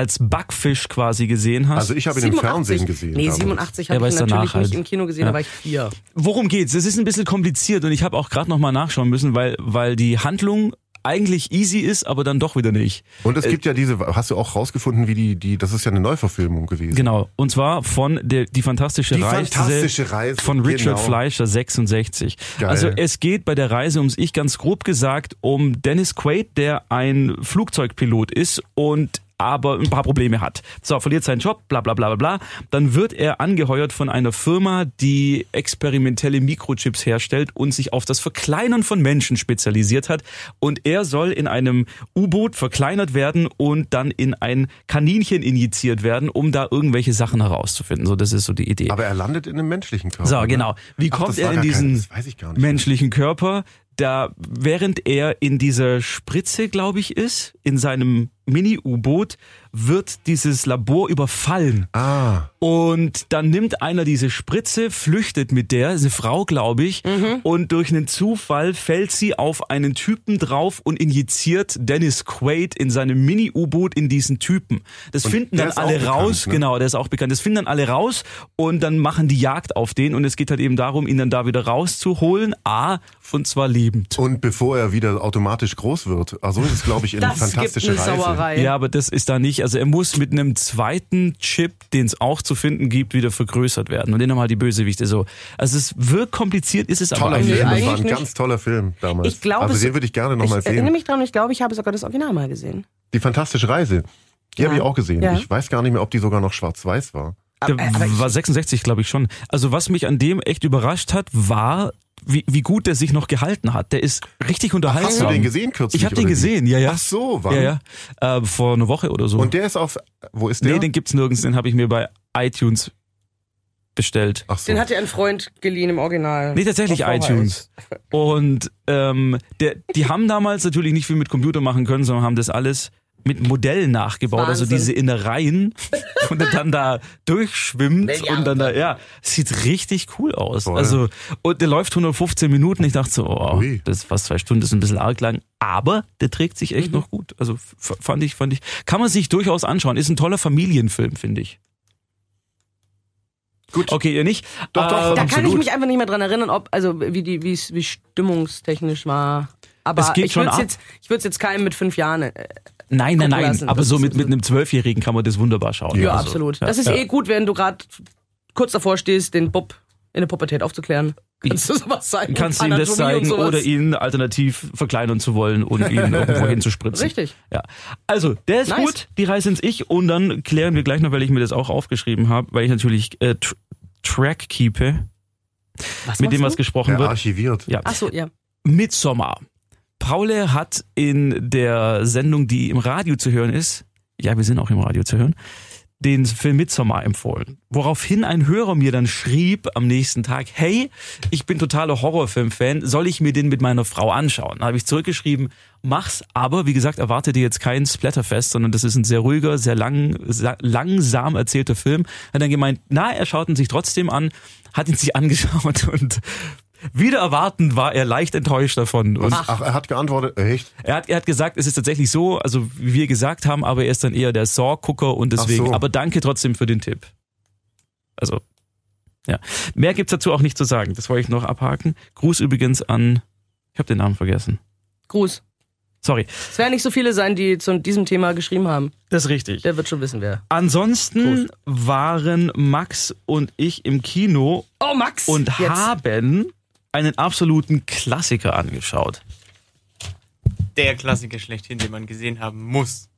als Backfisch quasi gesehen hast. Also ich habe ihn im Fernsehen gesehen. Nee, damals. 87 Ja, habe aber ich ihn natürlich danach nicht halt. im Kino gesehen, Ja. da war ich vier. Worum geht's? Es ist ein bisschen kompliziert und ich habe auch gerade noch mal nachschauen müssen, weil weil die Handlung eigentlich easy ist, aber dann doch wieder nicht. Und es gibt ja diese, hast du auch rausgefunden, wie die, die, das ist ja eine Neuverfilmung gewesen. Genau. Und zwar von der die fantastische Die Reise fantastische Reise, von Richard genau. Fleischer 66. Geil. Also es geht bei der Reise ums Ich ganz grob gesagt um Dennis Quaid, der ein Flugzeugpilot ist und aber ein paar Probleme hat. So, verliert seinen Job, bla bla bla bla bla. Dann wird er angeheuert von einer Firma, die experimentelle Mikrochips herstellt und sich auf das Verkleinern von Menschen spezialisiert hat. Und er soll in einem U-Boot verkleinert werden und dann in ein Kaninchen injiziert werden, um da irgendwelche Sachen herauszufinden. So, das ist so die Idee. Aber er landet in einem menschlichen Körper. So, ne? genau. Wie Ach, kommt er in diesen kein- menschlichen Körper? Da, während er in dieser Spritze, glaube ich, ist, in seinem Mini-U-Boot wird dieses Labor überfallen. Ah, Und dann nimmt einer diese Spritze, flüchtet mit der, ist eine Frau, glaube ich, und durch einen Zufall fällt sie auf einen Typen drauf und injiziert Dennis Quaid in seinem Mini-U-Boot in diesen Typen. Das Und finden dann alle bekannt, raus, ne? genau, der ist auch bekannt. Das finden dann alle raus und dann machen die Jagd auf den und es geht halt eben darum, ihn dann da wieder rauszuholen. A, und zwar lebend. und bevor er wieder automatisch groß wird. Also ist es, glaube ich, in Das gibt fantastische eine Reise. Sauerei. Ja, aber das ist da nicht. Also er muss mit einem zweiten Chip, den es auch zu finden gibt, wieder vergrößert werden. Und den halt die Bösewichte so. Also es wirkt kompliziert, ist es aber Toller eigentlich Film, das eigentlich war ein nicht. ganz toller Film damals. Ich glaube, also den würde ich gerne nochmal ich erinnere sehen. mich dran, ich glaube, ich habe sogar das Original mal gesehen. Die fantastische Reise. Die habe Ja. ich auch gesehen. Ja. Ich weiß gar nicht mehr, ob die sogar noch schwarz-weiß war. Der Aber- aber ich- war 66, glaube ich schon. Also was mich an dem echt überrascht hat, war, wie, wie gut der sich noch gehalten hat. Der ist richtig unterhaltsam. Hast du den gesehen kürzlich? Ich habe den gesehen, ja, ja. Ach so, wann? Ja, ja. Äh, vor einer Woche oder so. Und der ist auf, wo ist der? nee, den gibt's nirgends, den habe ich mir bei iTunes bestellt. Ach so. Den hat dir ein Freund geliehen im Original. Nee, tatsächlich iTunes. Und ähm, der, die haben damals natürlich nicht viel mit Computer machen können, sondern haben das alles mit Modellen nachgebaut, also Wahnsinn. diese Innereien und er dann da durchschwimmt und dann da, ja, sieht richtig cool aus. Voll. Also, und der läuft 115 Minuten. Ich dachte so, oh, Ui. das ist fast zwei Stunden, das ist ein bisschen arg lang, aber der trägt sich Mhm. echt noch gut. Also fand ich, fand ich, kann man sich durchaus anschauen. Ist ein toller Familienfilm, finde ich. Gut. Okay, ihr nicht? Doch, doch, Ähm, Da kann ich mich einfach nicht mehr dran erinnern, ob, also wie die, wie es, wie stimmungstechnisch war. Aber Es geht ich schon würde ab. jetzt, ich würde es jetzt keinem mit fünf Jahren. Äh, Nein, nein, nein. lassen. aber Das so mit, mit einem Zwölfjährigen kann man das wunderbar schauen. ja, Also, absolut. ja, das ist ja. eh gut, wenn du gerade kurz davor stehst, den Bub in der Pubertät aufzuklären. Kannst du sowas zeigen? Kannst du ihm das zeigen oder ihn alternativ verkleinern zu wollen und ihn irgendwo hinzuspritzen. Richtig. Ja. Also, der ist Nice. gut, die Reise ins Ich und dann klären wir gleich noch, weil ich mir das auch aufgeschrieben habe, weil ich natürlich äh, tr Track keepe, Was mit dem was gesprochen Der wird. archiviert. Ja. Ach so, ja. Midsommar. Paul hat in der Sendung, die im Radio zu hören ist, ja, wir sind auch im Radio zu hören, den Film Midsommar empfohlen. Woraufhin ein Hörer mir dann schrieb am nächsten Tag, hey, ich bin totaler Horrorfilm-Fan, soll ich mir den mit meiner Frau anschauen? Da habe ich zurückgeschrieben, mach's, aber wie gesagt, erwarte dir jetzt kein Splatterfest, sondern das ist ein sehr ruhiger, sehr lang, sa- langsam erzählter Film. Hat dann gemeint, na, er schaut ihn sich trotzdem an, hat ihn sich angeschaut und wieder erwartend war er leicht enttäuscht davon. Und Ach. Ach, er hat geantwortet, echt? er hat, er hat gesagt, es ist tatsächlich so, also wie wir gesagt haben, aber er ist dann eher der Saw-Gucker und deswegen, so. aber danke trotzdem für den Tipp. Also, ja. Mehr gibt's dazu auch nicht zu sagen. Das wollte ich noch abhaken. Gruß übrigens an, ich habe den Namen vergessen. Gruß. Sorry. Es werden nicht so viele sein, die zu diesem Thema geschrieben haben. Das ist richtig. Der wird schon wissen, wer. Ansonsten waren Max und ich im Kino Oh, Max! und Jetzt. haben einen absoluten Klassiker angeschaut. Der Klassiker schlechthin, den man gesehen haben muss.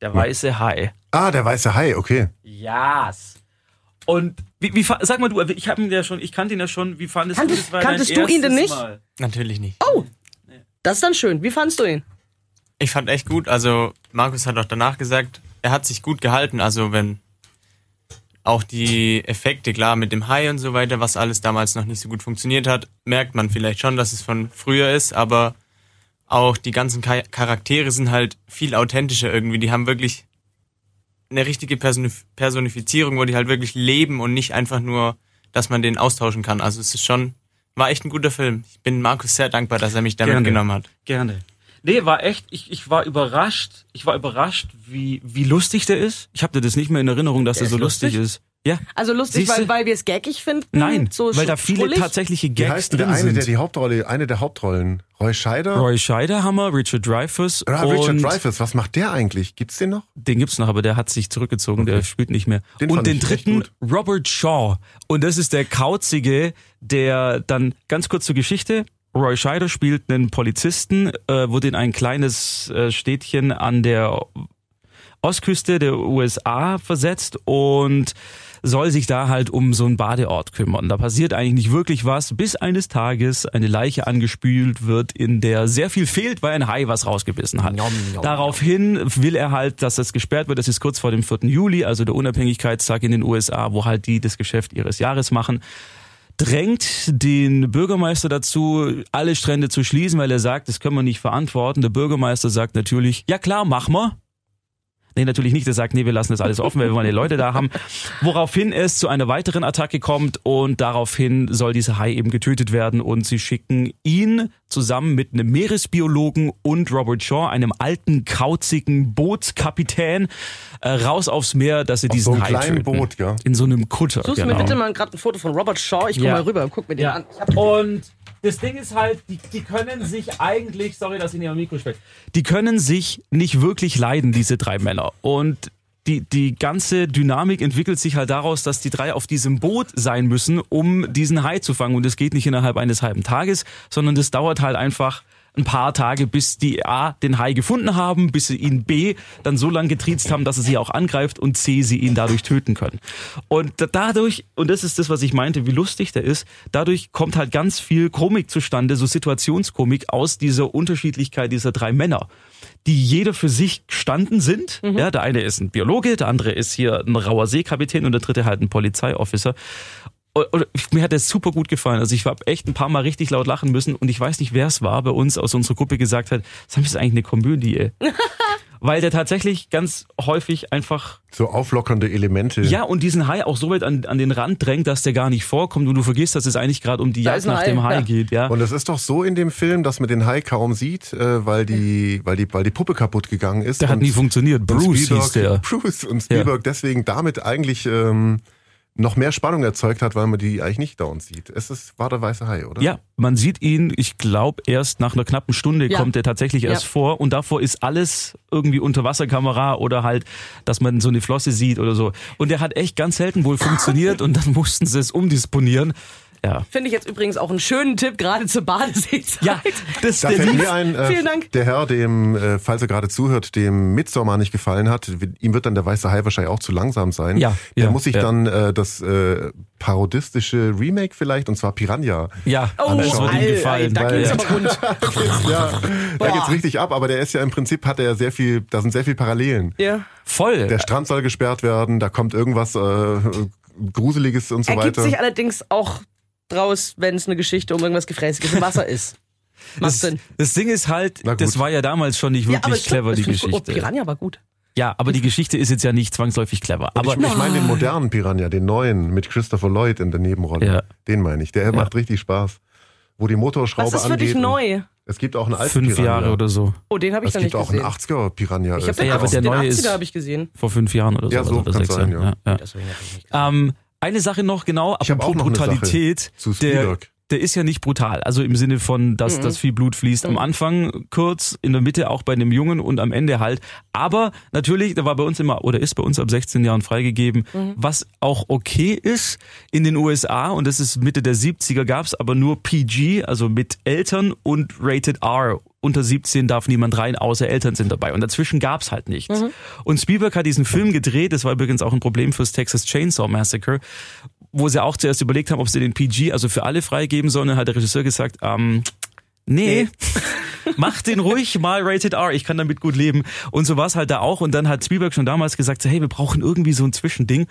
Der weiße Hai. Ah, der weiße Hai, okay. Yes. Und wie, wie sag mal du, ich habe ihn ja schon, ich kannte ihn ja schon. Wie fandest Kanntest- du das? War kanntest dein du ihn denn nicht? Mal. Natürlich nicht. Oh! Das ist dann schön. Wie fandst du ihn? Ich fand echt gut. Also Markus hat auch danach gesagt, er hat sich gut gehalten. Also wenn auch die Effekte, klar, mit dem Hai und so weiter, was alles damals noch nicht so gut funktioniert hat, merkt man vielleicht schon, dass es von früher ist, aber auch die ganzen Cha- Charaktere sind halt viel authentischer irgendwie. Die haben wirklich eine richtige Personif Personifizierung, wo die halt wirklich leben und nicht einfach nur, dass man den austauschen kann. Also es ist schon, war echt ein guter Film. Ich bin Markus sehr dankbar, dass er mich damit Gerne. genommen hat. Gerne. Nee, war echt, ich, ich war überrascht, ich war überrascht, wie, wie lustig der ist. Ich habe das nicht mehr in Erinnerung, dass Der er so lustig lustig? ist. Ja. Also lustig, Siehste? weil, weil wir es gaggig finden? Nein, so weil da viele schrullig? tatsächliche Wie Gags heißt denn der drin eine, sind. der die Hauptrolle, eine der Hauptrollen? Roy Scheider? Roy Scheiderhammer, Richard Dreyfuss Ah, Richard Dreyfuss, was macht der eigentlich? Gibt's den noch? den gibt's noch, aber der hat sich zurückgezogen, der spielt nicht mehr. Den und den dritten. Robert Shaw. Und das ist der Kauzige, der dann, ganz kurz zur Geschichte, Roy Scheider spielt einen Polizisten, äh, wurde in ein kleines äh, Städtchen an der Ostküste der USA versetzt und soll sich da halt um so einen Badeort kümmern. Da passiert eigentlich nicht wirklich was, bis eines Tages eine Leiche angespült wird, in der sehr viel fehlt, weil ein Hai was rausgebissen hat. Daraufhin will er halt, dass das gesperrt wird. Das ist kurz vor dem 4. Juli, also der Unabhängigkeitstag in den USA, wo halt die das Geschäft ihres Jahres machen drängt den Bürgermeister dazu, alle Strände zu schließen, weil er sagt, das können wir nicht verantworten. Der Bürgermeister sagt natürlich, ja klar, mach mal. Nee, natürlich nicht. Er sagt, nee, wir lassen das alles offen, weil wir die Leute da haben. Woraufhin es zu einer weiteren Attacke kommt und daraufhin soll dieser Hai eben getötet werden und sie schicken ihn zusammen mit einem Meeresbiologen und Robert Shaw, einem alten, kauzigen Bootskapitän, äh, raus aufs Meer, dass sie Auf diesen so Hai töten. Boot, ja. In so einem Kutter. Suchst du genau. mir bitte mal gerade ein Foto von Robert Shaw? Ich guck Ja. mal rüber, guck mir den Ja. an. Und das Ding ist halt, die, die können sich eigentlich, sorry, dass ich nicht am Mikro spreche, die können sich nicht wirklich leiden, diese drei Männer. Und die, die ganze Dynamik entwickelt sich halt daraus, dass die drei auf diesem Boot sein müssen, um diesen Hai zu fangen. Und das geht nicht innerhalb eines halben Tages, sondern das dauert halt einfach ein paar Tage, bis die A den Hai gefunden haben, bis sie ihn B dann so lange getriezt haben, dass er sie auch angreift und C sie ihn dadurch töten können. Und da- dadurch, und das ist das, was ich meinte, wie lustig der ist, dadurch kommt halt ganz viel Komik zustande, so Situationskomik aus dieser Unterschiedlichkeit dieser drei Männer, die jeder für sich gestanden sind. Ja, der eine ist ein Biologe, der andere ist hier ein rauer Seekapitän und der dritte halt ein Polizeiofficer. Und, und mir hat das super gut gefallen. Also ich habe echt ein paar Mal richtig laut lachen müssen und ich weiß nicht, wer es war bei uns aus unserer Gruppe gesagt hat, das ist eigentlich eine Komödie. Weil der tatsächlich ganz häufig einfach, So auflockernde Elemente. ja, und diesen Hai auch so weit an, an den Rand drängt, dass der gar nicht vorkommt und du vergisst, dass es eigentlich gerade um die Jagd nach Hai, dem Hai ja. geht, ja. Und es ist doch so in dem Film, dass man den Hai kaum sieht, äh, weil die, weil die, weil die Puppe kaputt gegangen ist. der hat und- nie funktioniert. Bruce Spielberg, hieß der. Bruce und Spielberg deswegen damit eigentlich ähm, noch mehr Spannung erzeugt hat, weil man die eigentlich nicht dauernd sieht. Es ist, war der weiße Hai, oder? Ja, man sieht ihn, ich glaube, erst nach einer knappen Stunde Ja. kommt er tatsächlich erst Ja. vor und davor ist alles irgendwie Unterwasserkamera oder halt, dass man so eine Flosse sieht oder so. Und der hat echt ganz selten wohl funktioniert und dann mussten sie es umdisponieren. Ja. Finde ich jetzt übrigens auch einen schönen Tipp, gerade zur Badeseezeit. Ja, das Da der fällt mir ein, äh, Vielen Dank. der Herr, dem, äh, falls er gerade zuhört, dem Midsommar nicht gefallen hat, ihm wird dann der weiße Hai wahrscheinlich auch zu langsam sein. Ja, Der ja, muss sich ja. dann äh, das äh, parodistische Remake vielleicht, und zwar Piranha. Ja, Oh, das wird ihm gefallen. da geht's aber rund. ja, da Boah. geht's richtig ab, aber der ist ja im Prinzip, hat er sehr viel, da sind sehr viel Parallelen. Ja. Voll. Der Strand soll gesperrt werden, da kommt irgendwas äh, Gruseliges und so Ergibt weiter. sich allerdings auch draus, wenn es eine Geschichte um irgendwas Gefräßiges im Wasser ist. Macht das, Sinn. das Ding ist halt, das war ja damals schon nicht wirklich es stimmt, clever, die es ich- Geschichte. Oh, Piranha war gut. Ja, aber die Geschichte ist jetzt ja nicht zwangsläufig clever. Aber ich ich meine den modernen Piranha, den neuen mit Christopher Lloyd in der Nebenrolle. Ja. Den meine ich. Der macht richtig Spaß. Wo die Motorschraube Was ist für angeht. dich neu? Es gibt auch einen alten fünf Piranha. Jahre oder so. Oh, den habe ich Es gibt nicht auch einen gesehen. 80er Piranha. Ich habe den, Ja, aber 80, der den neue 80er ist- habe ich gesehen. Vor fünf Jahren oder so. Ja, so oder kann sechs sein, ja. Ja, ja. Deswegen ich nicht gesehen. Ähm, eine Sache noch genau, Ich apropos auch noch Brutalität. zu der, Spielberg. Der ist ja nicht brutal. Also im Sinne von, dass, Mhm. dass viel Blut fließt. Am Anfang kurz, in der Mitte auch bei einem Jungen und am Ende halt. Aber natürlich, da war bei uns immer, oder ist bei uns ab 16 Jahren freigegeben, Mhm. was auch okay ist in den USA. Und das ist Mitte der 70er gab's aber nur PG, also mit Eltern und Rated R. Unter 17 darf niemand rein, außer Eltern sind dabei. Und dazwischen gab's halt nichts. Und Spielberg hat diesen Film gedreht, das war übrigens auch ein Problem fürs Texas Chainsaw Massacre, wo sie auch zuerst überlegt haben, ob sie den PG, also für alle freigeben sollen, hat der Regisseur gesagt, ähm, nee, mach den ruhig mal Rated R, ich kann damit gut leben. Und so war es halt da auch. Und dann hat Spielberg schon damals gesagt, so, hey, wir brauchen irgendwie so ein Zwischending.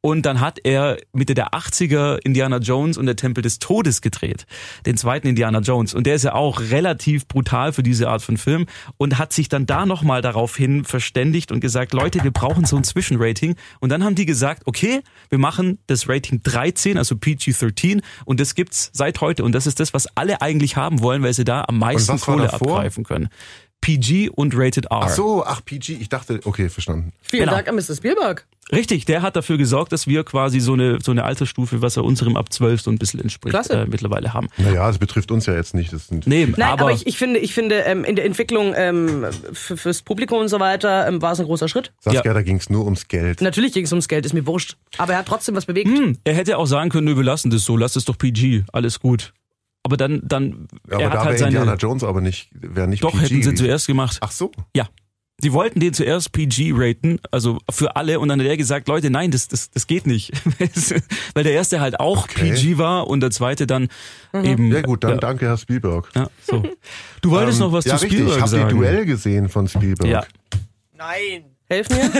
Und dann hat er Mitte der 80er Indiana Jones und der Tempel des Todes gedreht. Den zweiten Indiana Jones. Und der ist ja auch relativ brutal für diese Art von Film und hat sich dann da nochmal daraufhin verständigt und gesagt, Leute, wir brauchen so ein Zwischenrating. Und dann haben die gesagt, okay, wir machen das Rating 13, also PG-13 und das gibt's seit heute. Und das ist das, was alle eigentlich haben wollen, weil sie da am meisten Kohle davor? abgreifen können. PG und Rated R. Ach so, ach PG, ich dachte, okay, verstanden. Vielen Genau. Dank an Mr. Spielberg. Richtig, der hat dafür gesorgt, dass wir quasi so eine, so eine Altersstufe, was er unserem ab 12 so ein bisschen entspricht, äh, mittlerweile haben. Naja, es betrifft uns ja jetzt nicht. Das sind Nee, Nein, aber, aber, ich, ich finde, ich finde ähm, in der Entwicklung ähm, fürs Publikum und so weiter ähm, war es ein großer Schritt. Saskia, Ja. da ging es nur ums Geld. Natürlich ging es ums Geld, ist mir wurscht. Aber er hat trotzdem was bewegt. hm, er hätte auch sagen können, nö, wir lassen das so, lass es doch PG, alles gut. Aber dann, dann, aber er da hat halt wäre Indiana seine, Jones aber nicht, wäre nicht doch PG. hätten sie zuerst gemacht. Ach so. Ja. Die wollten den zuerst PG raten, also für alle, und dann hat er gesagt, Leute, nein, das, das, das geht nicht. Weil der erste halt auch Okay. PG war und der zweite dann eben. Ja gut, dann ja, danke, Herr Spielberg. ja, so. Du wolltest Ähm, noch was ja, zu richtig. Spielberg Ich habe sagen. die Duell gesehen von Spielberg. Ja. Nein. Helf mir.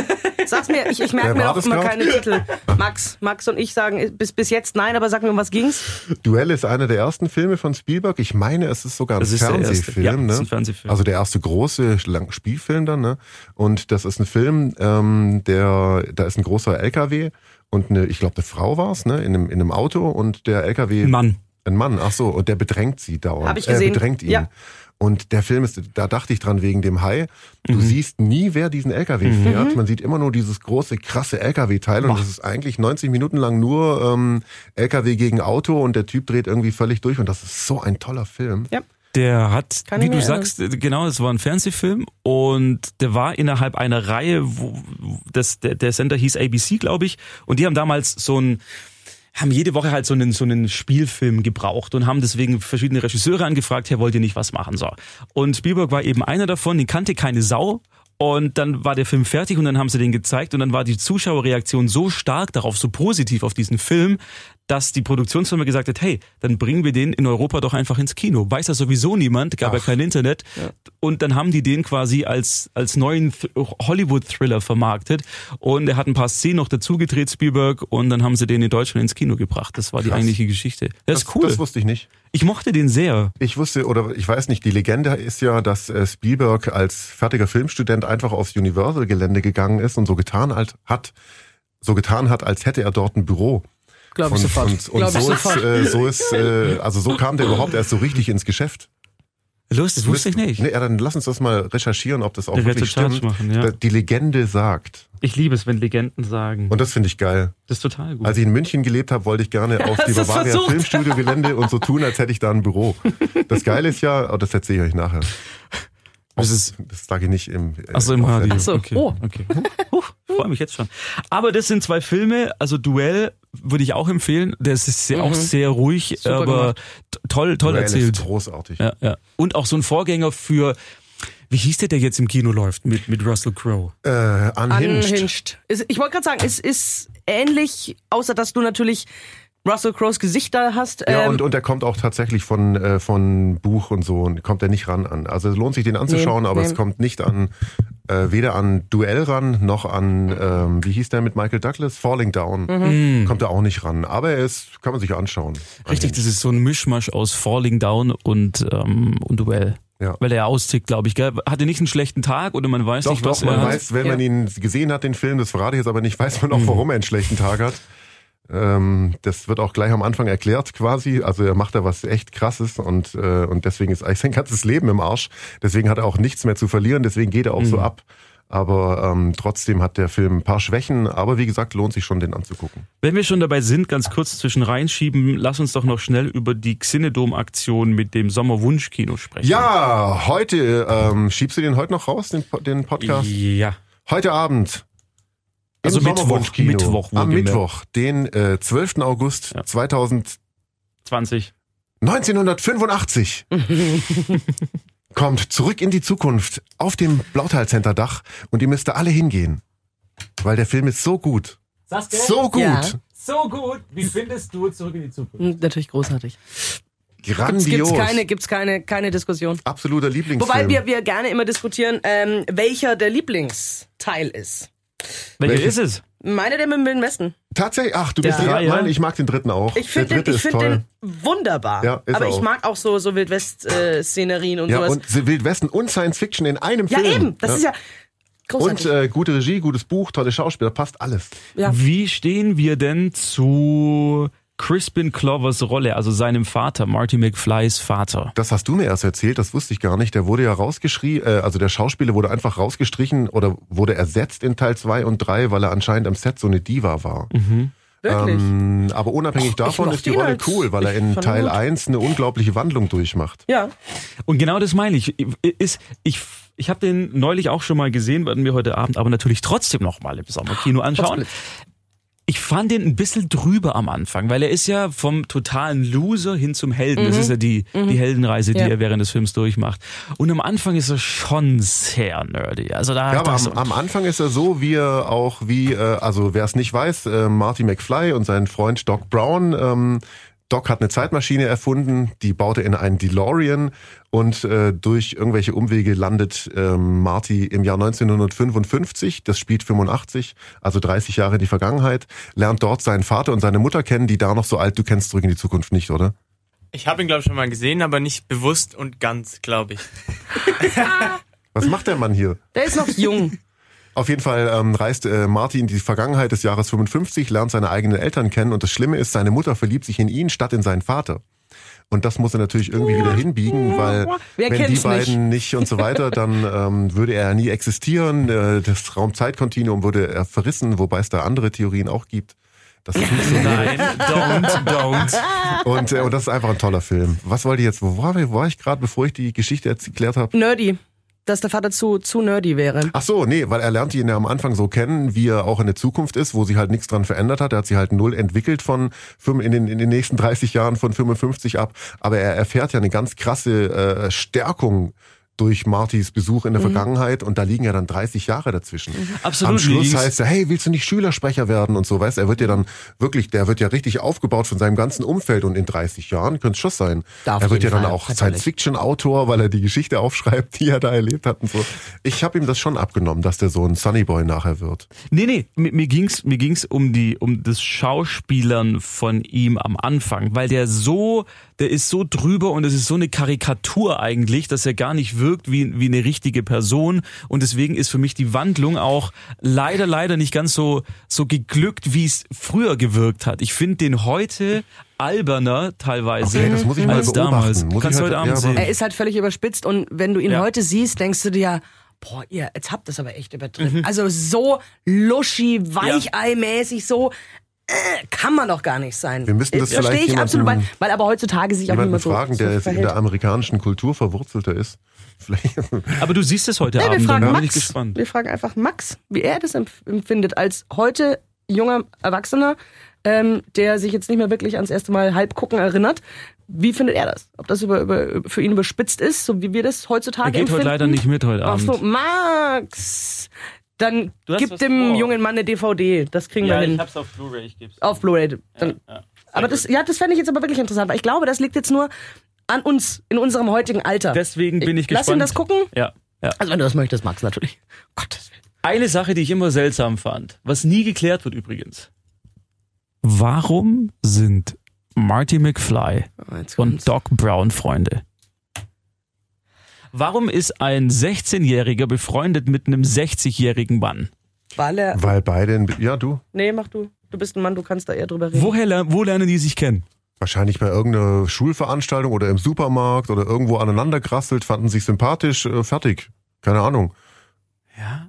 Sag's mir, ich, ich merke mir das immer keine Titel. Max, Max und ich sagen bis, bis jetzt nein, aber sag mir, um was ging's? Duell ist einer der ersten Filme von Spielberg. Ich meine, es ist sogar ein ist. Fernsehfilm. Ja, ne? ein Fernsehfilm. Also der erste große lang Spielfilm dann. Ne? Und das ist ein Film, ähm, der da ist ein großer LKW und eine, ich glaube, eine Frau war's, ne, in einem, in einem Auto und der LKW Mann. Ein Mann, ach so, und der bedrängt sie dauernd. Hab ich gesehen. Äh, bedrängt ihn. Ja. Und der Film ist, da dachte ich dran wegen dem Hai. Du Mhm. siehst nie, wer diesen LKW fährt. Man sieht immer nur dieses große, krasse LKW-Teil. Und das ist eigentlich 90 Minuten lang nur ähm, LKW gegen Auto und der Typ dreht irgendwie völlig durch. Und das ist so ein toller Film. Ja. Der hat, Kann wie du sagst, genau, es war ein Fernsehfilm und der war innerhalb einer Reihe, wo wo das, der, der Sender hieß ABC, glaube ich, und die haben damals so ein haben jede Woche halt so einen, so einen Spielfilm gebraucht und haben deswegen verschiedene Regisseure angefragt, hey, wollt ihr nicht was machen? So. Und Spielberg war eben einer davon, den kannte keine Sau. Und dann war der Film fertig und dann haben sie den gezeigt und dann war die Zuschauerreaktion so stark darauf, so positiv auf diesen Film, dass die Produktionsfirma gesagt hat, hey, dann bringen wir den in Europa doch einfach ins Kino. Weiß ja sowieso niemand, gab ja kein Internet. Und dann haben die den quasi als, als neuen Th- Hollywood-Thriller vermarktet. Und er hat ein paar Szenen noch dazu gedreht, Spielberg, und dann haben sie den in Deutschland ins Kino gebracht. Das war die Krass. eigentliche Geschichte. Das, ist cool. Das wusste ich nicht. ich mochte den sehr. Ich wusste, oder ich weiß nicht, die Legende ist ja, dass äh, Spielberg als fertiger Filmstudent einfach aufs Universal-Gelände gegangen ist und so getan hat, so getan hat, als hätte er dort ein Büro. Glaube ich und, sofort. Und, und Glaub ich so, ist, sofort. äh, so ist, äh, also so kam der überhaupt erst so richtig ins Geschäft. Los, das wusste ich nicht. Nee, ja, dann lass uns das mal recherchieren, ob das auch wird wirklich stimmt. machen, ja. Die Legende sagt. Ich liebe es, wenn Legenden sagen. Und das finde ich geil. das ist total gut. Als ich in München gelebt habe, wollte ich gerne auf die Bavaria versucht? Filmstudio Gelände und so tun, als hätte ich da ein Büro. Das Geile ist ja, oh, das erzähle ich euch nachher. Das ist Das sage ich nicht im. äh, Ach so, im Radio. Sendung. so, okay. oh. okay. Huch, freue mich jetzt schon. Aber das sind zwei Filme, also Duell würde ich auch empfehlen. Das ist sehr, auch sehr ruhig, Super aber gemacht. toll, toll Duell erzählt. Ist großartig. Ja, ja. Und auch so ein Vorgänger für, wie hieß der, der jetzt im Kino läuft mit, mit Russell Crowe? Äh, unhinged. Unhinged. Ich wollte gerade sagen, es ist ähnlich, außer dass du natürlich Russell Crowes Gesicht da hast. Ja, ähm, und, und der kommt auch tatsächlich von, äh, von Buch und so und kommt er nicht ran an. Also es lohnt sich den anzuschauen, Nee, aber nee. es kommt nicht an, äh, weder an Duell ran, noch an, ähm, wie hieß der mit Michael Douglas? Falling Down. Mhm. Kommt er auch nicht ran. Aber er ist, kann man sich anschauen. Richtig, das ist so ein Mischmasch aus Falling Down und, ähm, und Duell. Ja. Weil er austickt, glaube ich. Gell? Hatte nicht einen schlechten Tag oder man weiß Doch, nicht, doch, was man er hat. weiß, wenn man Ja. ihn gesehen hat, den Film, das verrate ich jetzt aber nicht, weiß man Mhm. auch, warum er einen schlechten Tag hat. Ähm, das wird auch gleich am Anfang erklärt quasi. Also er macht da was echt krasses und, äh, und deswegen ist eigentlich sein ganzes Leben im Arsch. Deswegen hat er auch nichts mehr zu verlieren, deswegen geht er auch Mhm. so ab. Aber ähm, trotzdem hat der Film ein paar Schwächen, aber wie gesagt, lohnt sich schon, den anzugucken. Wenn wir schon dabei sind, ganz kurz zwischen reinschieben, lass uns doch noch schnell über die Xenodom-Aktion mit dem Sommerwunschkino sprechen. Ja, heute, ähm, schiebst du den heute noch raus, den, den Podcast? Ja. Heute Abend. Im Also Mittwoch. Mittwoch, Am. Mittwoch, den äh, 12. August Ja. 2000. 20. 1985 kommt zurück in die Zukunft auf dem Blautal-Center Dach und ihr müsst da alle hingehen. Weil der Film ist so gut. So gut. Ja. So gut. Wie findest du zurück in die Zukunft? Hm, Natürlich großartig. Gibt's, Grandios. gibt's keine, gibt's keine, keine Diskussion. Absoluter Lieblingsfilm. Wobei wir, wir gerne immer diskutieren, ähm, welcher der Lieblingsteil ist. Welcher Welches? ist es? Meine der mit dem Wilden Westen. Tatsächlich, ach, du bist Ja. der, Ja. nein, ich mag den dritten auch. Ich finde der den, dritte ich ist find toll. den wunderbar. Ja, ist Aber er ich auch. mag auch so, so Wildwest-Szenerien und Ja, sowas. und Wildwesten und Science Fiction in einem ja, Film. eben. Das ist ja Und großartig. äh, gute Regie, gutes Buch, tolle Schauspieler, passt alles. ja. Wie stehen wir denn zu Crispin Clovers Rolle, also seinem Vater, Marty McFlys Vater? Das hast du mir erst erzählt, das wusste ich gar nicht. Der wurde ja rausgeschrien, äh, also der Schauspieler wurde einfach rausgestrichen oder wurde ersetzt in Teil 2 und 3, weil er anscheinend am Set so eine Diva war. Wirklich. Ähm, aber unabhängig davon ist die Rolle als- cool, weil er in Teil gut. 1 eine unglaubliche Wandlung durchmacht. ja. Und genau das meine ich. Ist, ich ich habe den neulich auch schon mal gesehen, werden wir heute Abend aber natürlich trotzdem noch mal im Sommerkino anschauen. Ich fand den ein bisschen drüber am Anfang, weil er ist ja vom totalen Loser hin zum Helden. Das ist ja die, die Heldenreise, die Mhm. Ja. er während des Films durchmacht. Und am Anfang ist er schon sehr nerdy. Also da, Ja, aber am, am Anfang ist er so, wie er auch, wie, äh, also wer es nicht weiß, äh, Marty McFly und sein Freund Doc Brown, ähm, Doc hat eine Zeitmaschine erfunden, die baut er in einen DeLorean und äh, durch irgendwelche Umwege landet ähm, Marty im Jahr 1955, das spielt 85, also 30 Jahre in die Vergangenheit, lernt dort seinen Vater und seine Mutter kennen, die da noch so alt, du kennst zurück in die Zukunft nicht, oder? Ich habe ihn, glaube ich, schon mal gesehen, aber nicht bewusst und ganz, glaube ich. Was macht der Mann hier? Der ist noch jung. Auf jeden Fall ähm, reist äh, Marty in die Vergangenheit des Jahres 55, lernt seine eigenen Eltern kennen und das Schlimme ist, seine Mutter verliebt sich in ihn statt in seinen Vater. Und das muss er natürlich irgendwie wieder hinbiegen, weil Wer wenn die beiden nicht? und so weiter, dann ähm, würde er nie existieren. Äh, das Raumzeitkontinuum würde er verrissen, wobei es da andere Theorien auch gibt. Das funktioniert. Nein, don't, don't. Und, äh, und das ist einfach ein toller Film. Was wollte ich jetzt? Wo war, wo war ich gerade, bevor ich die Geschichte erklärt habe? Nerdy. Dass der Vater zu, zu nerdy wäre. Ach so, nee, weil er lernt ihn ja am Anfang so kennen, wie er auch in der Zukunft ist, wo sich halt nichts dran verändert hat. Er hat sich halt null entwickelt von in den, in den nächsten 30 Jahren von 55 ab. Aber er erfährt ja eine ganz krasse äh, Stärkung durch Martys Besuch in der Vergangenheit und da liegen ja dann 30 Jahre dazwischen. Absolut, Am Schluss heißt er, hey, willst du nicht Schülersprecher werden und so, weißt Er wird ja dann wirklich, der wird ja richtig aufgebaut von seinem ganzen Umfeld und in 30 Jahren könnte es schon sein. Darf er wird ja dann Fall, auch. Science-Fiction-Autor, weil er die Geschichte aufschreibt, die er da erlebt hat und so. Ich habe ihm das schon abgenommen, dass der so ein Sunnyboy nachher wird. Nee, nee, mir, mir ging's mir ging's um die um das Schauspielern von ihm am Anfang, weil der so, der ist so drüber und es ist so eine Karikatur eigentlich, dass er gar nicht wirkt wie wie eine richtige Person und deswegen ist für mich die Wandlung auch leider leider nicht ganz so so geglückt, wie es früher gewirkt hat. Ich finde den heute alberner teilweise Okay, das muss ich mal als beobachten. damals. Muss ich Kannst du halt- heute Abend ja, sehen. Er ist halt völlig überspitzt und wenn du ihn Ja. heute siehst, denkst du dir, boah, ihr, jetzt habt ihr es aber echt übertrieben. Mhm. Also so luschi, weicheimäßig, so äh, kann man doch gar nicht sein. Wir müssten das Verstehe vielleicht ich absolut, weil, jemanden- weil aber heutzutage sich auch niemand so, fragen, der so jetzt in der amerikanischen Kultur verwurzelter ist. Vielleicht. Aber du siehst es heute Nee, wir Abend, fragen dann bin ich Max. gespannt. Wir fragen einfach Max, wie er das empf- empfindet als heute junger Erwachsener, ähm, der sich jetzt nicht mehr wirklich ans erste Mal halb gucken erinnert. Wie findet er das? Ob das über, über, für ihn überspitzt ist, so wie wir das heutzutage Er geht heute empfinden? leider nicht mit heute Ach Abend. so, Max! Dann gib was dem vor. jungen Mann eine DVD. Das kriegen wir hin. hab's auf Blu-ray, ich geb's. Auf Blu-ray. Dann- ja. Aber das, ja, das fände ich jetzt aber wirklich interessant, weil ich glaube, das liegt jetzt nur an uns in unserem heutigen Alter. Deswegen bin ich Lass ihn gespannt. das gucken. Ja, ja. Also wenn du das möchtest, Max, natürlich. Gottes Willen. Eine Sache, die ich immer seltsam fand, was nie geklärt wird übrigens. Warum sind Marty McFly Oh, und Doc Brown Freunde? Warum ist ein 16-Jähriger befreundet mit einem 60-jährigen Mann? Weil er. Weil beide, in, ja du, Nee, mach du. Du bist ein Mann, du kannst da eher drüber reden. Woher, wo lernen die sich kennen? Wahrscheinlich bei irgendeiner Schulveranstaltung oder im Supermarkt oder irgendwo aneinandergerasselt, fanden sich sympathisch, äh, fertig. Keine Ahnung. Ja.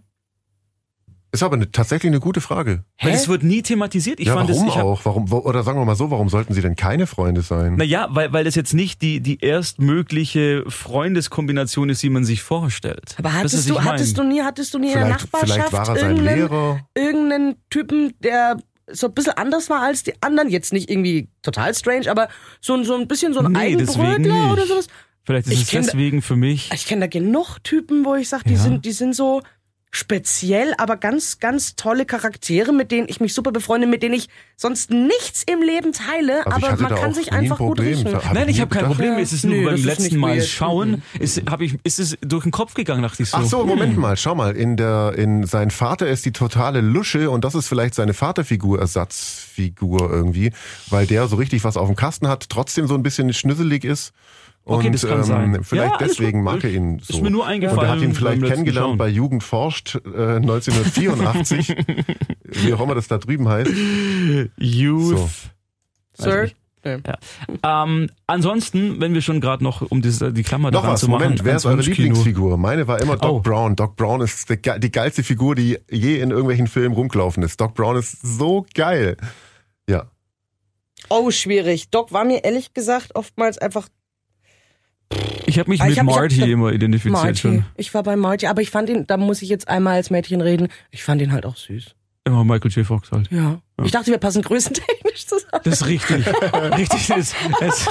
Ist aber eine, tatsächlich eine gute Frage. Weil es wird nie thematisiert. Ich ja, fand warum es, ich hab, auch? Warum, oder sagen wir mal so, warum sollten sie denn keine Freunde sein? Naja, weil, weil das jetzt nicht die, die erstmögliche Freundeskombination ist, die man sich vorstellt. aber hattest du, hattest du nie, hattest du nie in der vielleicht, Nachbarschaft vielleicht war er sein irgendeinen, Lehrer. irgendeinen Typen, der so ein bisschen anders war als die anderen? Jetzt nicht irgendwie total strange, aber so, ein- so ein bisschen so ein Nee, Eigenbrötler oder sowas. Vielleicht ist Ich es deswegen für mich. Ich kenne da genug Typen, wo ich sage, die, Ja. sind, die sind so speziell, aber ganz, ganz tolle Charaktere, mit denen ich mich super befreunde, mit denen ich sonst nichts im Leben teile, Also aber man kann sich nie ein einfach gut riechen. Hab Nein, ich habe kein. Problem. Ja. Es ist nur Nee, beim letzten Mal weird. schauen, ist, hab ich, ist es durch den Kopf gegangen, dachte ich so. Ach so, hm. Moment mal, schau mal, in der, in sein Vater ist die totale Lusche und das ist vielleicht seine Vaterfigur, Ersatzfigur irgendwie, weil der so richtig was auf dem Kasten hat, trotzdem so ein bisschen schnüsselig ist. Und Okay, das kann sein. vielleicht Ja, deswegen gut. mag er ihn Ist so. mir nur und er eingefallen hat ihn vielleicht kennengelernt Schauen. bei Jugend forscht äh, 1984, wie auch immer das da drüben heißt. Youth. So. Sir? nicht. Ähm, ansonsten, wenn wir schon gerade noch, um das, die Klammer Noch daran was, zu machen, Moment, wer ist eure. Lieblingsfigur? Meine war immer Doc Oh. Brown. Doc Brown ist die, die geilste Figur, die je in irgendwelchen Filmen rumgelaufen ist. Doc Brown ist so geil. Ja. Oh, schwierig. Doc war mir ehrlich gesagt oftmals einfach Ich habe mich Ah, ich mit hab- ich hab- Marty immer identifiziert Marty. schon. Ich war bei Marty, aber ich fand ihn, da muss ich jetzt einmal als Mädchen reden, ich fand ihn halt auch süß. Immer Michael J. Fox halt. Ja. Ich dachte, wir passen größentechnisch zusammen. Das ist richtig. richtig ist. Es,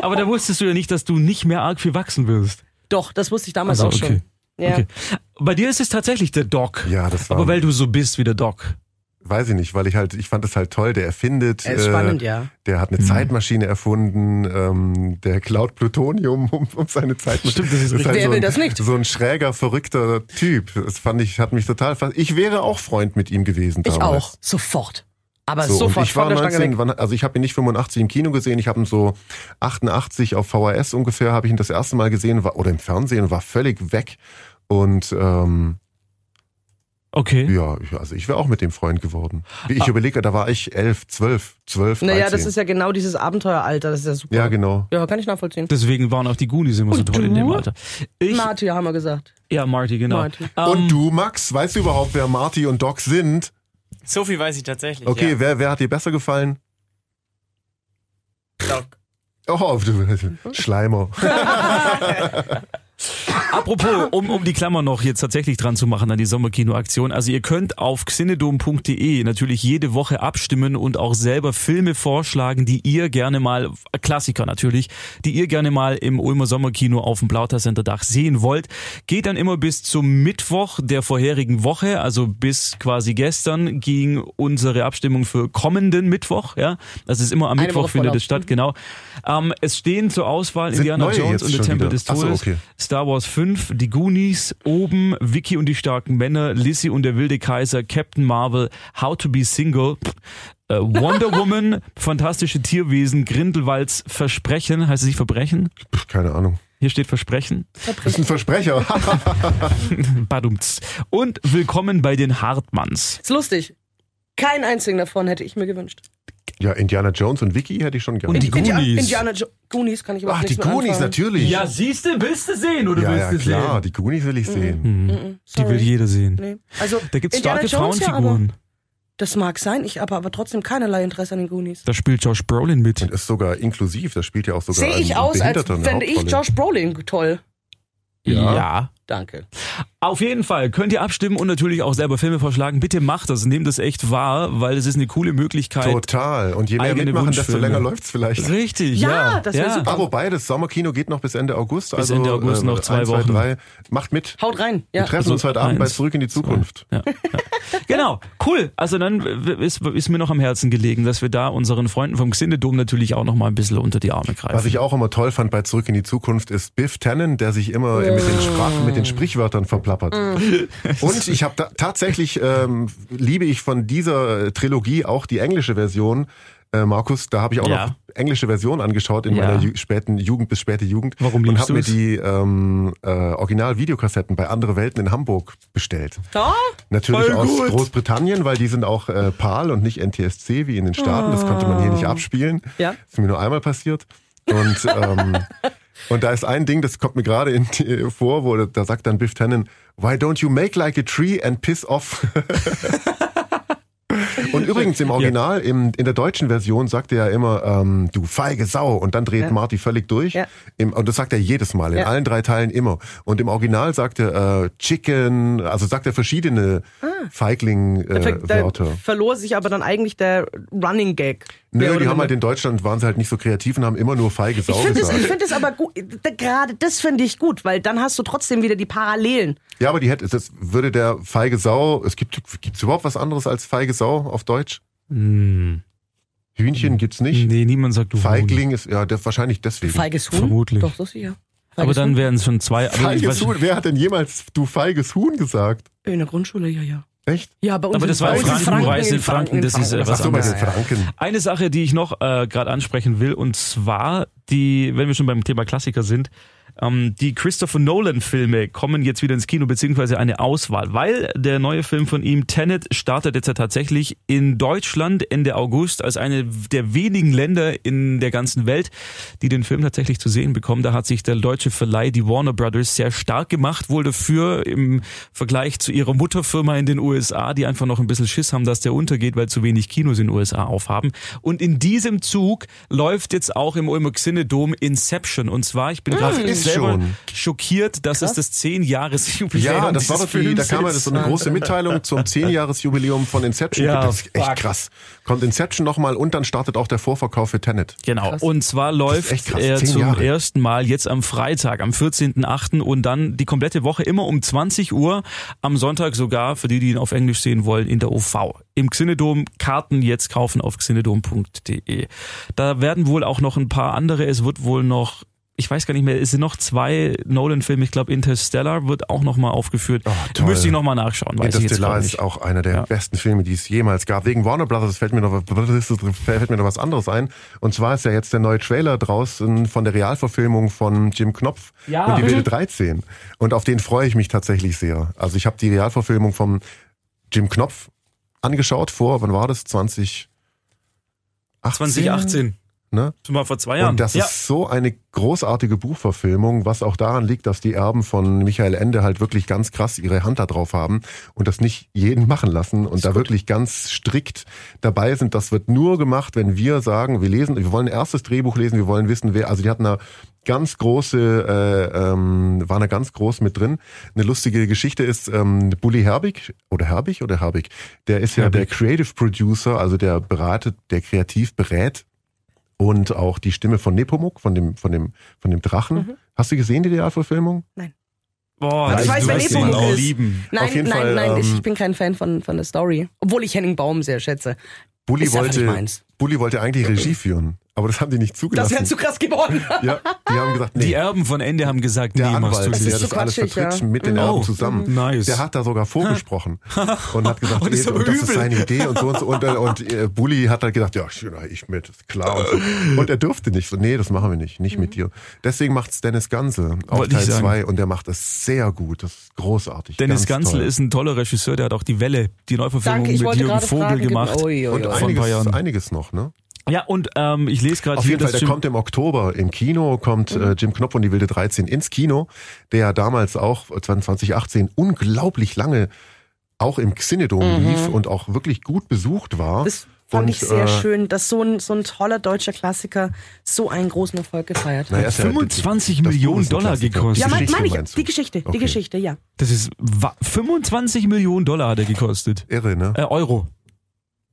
aber da wusstest du ja nicht, dass du nicht mehr arg viel wachsen wirst. Doch, das wusste ich damals Also, auch okay. schon. Ja. Okay. Bei dir ist es tatsächlich der Doc. Ja, das war Aber weil du so bist wie der Doc. Weiß ich nicht, weil ich halt, ich fand es halt toll, der erfindet. Er ist spannend, ja. Der hat eine Zeitmaschine erfunden, ähm, der klaut Plutonium um, um seine Zeitmaschine. Stimmt, das ist halt Wer so will ein, das nicht? So ein schräger, verrückter Typ. Das fand ich, hat mich total fast. Ich wäre auch Freund mit ihm gewesen Ich damals. auch. Sofort. Aber So, sofort ich war von der Stange 19, weg. wann, also ich habe ihn nicht 85 im Kino gesehen, ich habe ihn so 88 auf VHS ungefähr, habe ich ihn das erste Mal gesehen, war, oder im Fernsehen, war völlig weg. Und ähm, Okay. ja, also ich wäre auch mit dem Freund geworden. Ich überlege, da war ich 11, 12, 12, 13. Naja, das ist ja genau dieses Abenteueralter. Das ist ja super. Ja, genau. Ja, kann ich nachvollziehen. Deswegen waren auch die Goonies immer so toll in dem? Alter. Ich, Marty haben wir gesagt. ja, Marty, genau. Marty. Ähm, Und du, Max, weißt du überhaupt, wer Marty und Doc sind? So viel weiß ich tatsächlich. Okay, ja. wer, wer hat dir besser gefallen? Doc. Oh, du Schleimer. Apropos, um, um die Klammer noch jetzt tatsächlich dran zu machen an die Sommerkinoaktion. Also ihr könnt auf xenedom.de natürlich jede Woche abstimmen und auch selber Filme vorschlagen, die ihr gerne mal, Klassiker natürlich, die ihr gerne mal im Ulmer Sommerkino auf dem Plauter Center Dach sehen wollt. Geht dann immer bis zum Mittwoch der vorherigen Woche, also bis quasi gestern ging unsere Abstimmung für kommenden Mittwoch, ja. Das ist immer am Eine Mittwoch Woche findet es statt, genau. Ähm, es stehen zur Auswahl Sind Indiana Jones und der Tempel wieder? des so, Todes. okay. Star Wars 5, die Goonies, Oben, Vicky und die starken Männer, Lizzie und der wilde Kaiser, Captain Marvel, How to be Single, äh, Wonder Woman, Fantastische Tierwesen, Grindelwalds Versprechen, heißt es nicht Verbrechen? Keine Ahnung. Hier steht Versprechen. Das ist ein Versprecher. Badumts. Und Willkommen bei den Hartmanns. Ist lustig. Keinen einzigen davon hätte ich mir gewünscht. Ja, Indiana Jones und Vicky hätte ich schon gerne. Und die Indi- Goonies. Indiana jo Goonies kann ich überhaupt Ach, die Goonies, anfangen. natürlich. siehst du, willst du sehen oder ja, ja, klar, die Goonies will ich sehen. Die Sorry. will jeder sehen. Nee. Also, Da gibt's Indiana starke Jones, ja, Frauenfiguren. aber das mag sein, ich habe aber trotzdem keinerlei Interesse an den Goonies. da spielt Josh Brolin mit. Und ist sogar inklusiv, das spielt ja auch sogar Sehe ich aus, als fände ich. Josh Brolin toll. Ja. ja. Danke. Auf jeden Fall könnt ihr abstimmen und natürlich auch selber Filme vorschlagen. Bitte macht das, nehmt das echt wahr, weil es ist eine coole Möglichkeit. Total. Und je mehr eigene mitmachen, desto länger läuft's vielleicht. Richtig, Ja, ja. das ja. super. Wobei, das Sommerkino geht noch bis Ende August. Bis also, Ende August noch zwei ein, zwei, Wochen. drei. Macht mit. Haut rein. Wir Ja. treffen Also uns heute Abend bei eins, Zurück in die Zukunft. Ja, ja. Genau, cool. Also dann ist, ist mir noch am Herzen gelegen, dass wir da unseren Freunden vom Xindedom natürlich auch noch mal ein bisschen unter die Arme greifen. Was ich auch immer toll fand bei Zurück in die Zukunft ist Biff Tannen, der sich immer mit den Sprachen, mit den Sprichwörtern verplappert. Und ich habe da, tatsächlich ähm, liebe ich von dieser äh, Trilogie auch die englische Version. Äh, Markus, da habe ich auch Ja. noch englische Version angeschaut in Ja. meiner ju späten Jugend bis späte Jugend Warum und habe mir die ähm, äh, Original-Videokassetten bei Andere Welten in Hamburg bestellt. Ja? Natürlich Voll aus gut. Großbritannien, weil die sind auch äh, PAL und nicht NTSC wie in den Staaten. Das konnte man hier nicht abspielen. Ja. Das ist mir nur einmal passiert. Und, ähm, und da ist ein Ding, das kommt mir gerade in die- vor, wo da sagt dann Biff Tannen, why don't you make like a tree and piss off? Und übrigens im Original, im, in der deutschen Version sagt er ja immer, ähm, du feige Sau. Und dann dreht Ja. Marty völlig durch. Ja. Im, und das sagt er jedes Mal, in Ja. allen drei Teilen immer. Und im Original sagt er äh, Chicken, also sagt er verschiedene Feigling-Wörter. Da, da verlor sich aber dann eigentlich der Running Gag. Nö, die haben halt in Deutschland, waren sie halt nicht so kreativ und haben immer nur feige Sau Ich finde es, gesagt. ich finde es aber gut, da- gerade das finde ich gut, weil dann hast du trotzdem wieder die Parallelen. Ja, aber die hätte, das würde der feige Sau, es gibt, gibt's überhaupt was anderes als feige Sau auf Deutsch? Hm. Hühnchen gibt's nicht. Nee, niemand sagt du Feigling ist, ja, der, wahrscheinlich deswegen. Feiges Huhn? Vermutlich. Doch, so sicher. Aber Feiges dann Huhn? wären es schon zwei. Aber ich Feiges weiß- Huhn, wer hat denn jemals du feiges Huhn gesagt? In der Grundschule, ja, ja. Echt? Ja, bei uns Aber das war in Franken, du weißt, in Franken, das ist, äh, was so, anderes. Franken. Eine Sache, die ich noch äh, gerade ansprechen will, und zwar die, wenn wir schon beim Thema Klassiker sind, ähm, die Christopher Nolan-Filme kommen jetzt wieder ins Kino, beziehungsweise eine Auswahl, weil der neue Film von ihm, Tenet, startet jetzt ja tatsächlich in Deutschland Ende August als eine der wenigen Länder in der ganzen Welt, die den Film tatsächlich zu sehen bekommen. Da hat sich der deutsche Verleih, die Warner Brothers, sehr stark gemacht, wohl dafür im Vergleich zu ihrer Mutterfirma in den USA, die einfach noch ein bisschen Schiss haben, dass der untergeht, weil zu wenig Kinos in den USA aufhaben. Und in diesem Zug läuft jetzt auch im Ulmer Xinedom Inception. Und zwar, ich bin gerade... Ist selber schon. schockiert, dass es das 10-Jahres-Jubiläum Ja, das war doch die, da kam ja so eine große Mitteilung zum 10-Jahres-Jubiläum von Inception. Ja, das ist echt fuck. krass. Kommt Inception nochmal und dann startet auch der Vorverkauf für Tenet. Genau. Und zwar läuft echt krass, er zum Jahre. ersten Mal jetzt am Freitag, am 14.8. und dann die komplette Woche immer um 20 Uhr, am Sonntag sogar, für die, die ihn auf Englisch sehen wollen, in der OV. Im Xenodom Karten jetzt kaufen auf xenodom.de. Da werden wohl auch noch ein paar andere, es wird wohl noch ich weiß gar nicht mehr, es sind noch zwei Nolan-Filme, ich glaube Interstellar wird auch nochmal aufgeführt. Oh, toll. Müsste ich nochmal nachschauen, weiß Interstellar ist auch einer der Ja. besten Filme, die es jemals gab. Wegen Warner Brothers fällt mir, noch, fällt mir noch was anderes ein. Und zwar ist ja jetzt der neue Trailer draußen von der Realverfilmung von Jim Knopf Ja. und die Mhm. Wilde 13. Und auf den freue ich mich tatsächlich sehr. Also ich habe die Realverfilmung von Jim Knopf angeschaut vor, wann war das? 2018? 2018, Ne? schon mal vor zwei Jahren. Und das ja. ist so eine großartige Buchverfilmung, was auch daran liegt, dass die Erben von Michael Ende halt wirklich ganz krass ihre Hand da drauf haben und das nicht jeden machen lassen und da wirklich ganz strikt dabei sind. Das wird nur gemacht, wenn wir sagen, wir lesen, wir wollen ein erstes Drehbuch lesen, wir wollen wissen, wer, also die hatten da ganz große, äh, ähm, waren da ganz groß mit drin. Eine lustige Geschichte ist, ähm, Bully Herbig, oder Herbig oder Herbig, der ist ja Herbig. der Creative Producer, also der beratet, der kreativ berät und auch die Stimme von Nepomuk, von dem, von dem, von dem Drachen. Hast du gesehen, die Realverfilmung? Boah, Aber ich weiß, wer Nepomuk ihn auch ist. lieben. Nein, Auf jeden nein, Fall, nein, ich ähm, bin kein Fan von, von der Story. Obwohl ich Henning Baum sehr schätze. Bully einfach wollte. Bully wollte eigentlich Regie führen, aber das haben die nicht Das zugelassen. wäre zu krass geworden. ja, die haben gesagt, nee. Die Erben von Ende haben gesagt, der nee, machst du Anwalt, Das der das alles vertritt ja. mit den Oh, Erben zusammen, nice. der hat da sogar vorgesprochen und hat gesagt, Oh, das ist nee, und das ist seine Idee und so und so. Und, äh, und äh, Bully hat halt gedacht, ja, ich mit, ist klar. Und, so. und er durfte nicht. So, nee, das machen wir nicht, nicht mit dir. Deswegen macht's Dennis Gansel auf Wollte Teil sagen. 2 und der macht es sehr gut. Das ist großartig. Dennis ganz Gansel toll. ist ein toller Regisseur, der hat auch die Welle, die Neuverfilmung Danke, mit Jürgen Vogel fragen. gemacht. Und ui. vor ein paar einiges, Jahren. einiges noch, ne? Ja, und ähm, ich lese gerade Auf hier, jeden Fall, der Jim, kommt im Oktober im Kino, kommt Mhm. äh, Jim Knopf und die Wilde 13 ins Kino, der ja damals auch äh, 2018 unglaublich lange auch im Xinedom lief und auch wirklich gut besucht war. Mhm. Das fand und, ich sehr äh, schön, dass so ein, so ein toller deutscher Klassiker so einen großen Erfolg gefeiert er hat. ja- 25 das Buch Millionen Dollar Klassiker. gekostet. Ja, mein, meine ich, meinst du? die Geschichte, die Okay. Geschichte, ja. Das ist wa- 25 Millionen Dollar hat er gekostet. Irre, ne? Äh, Euro.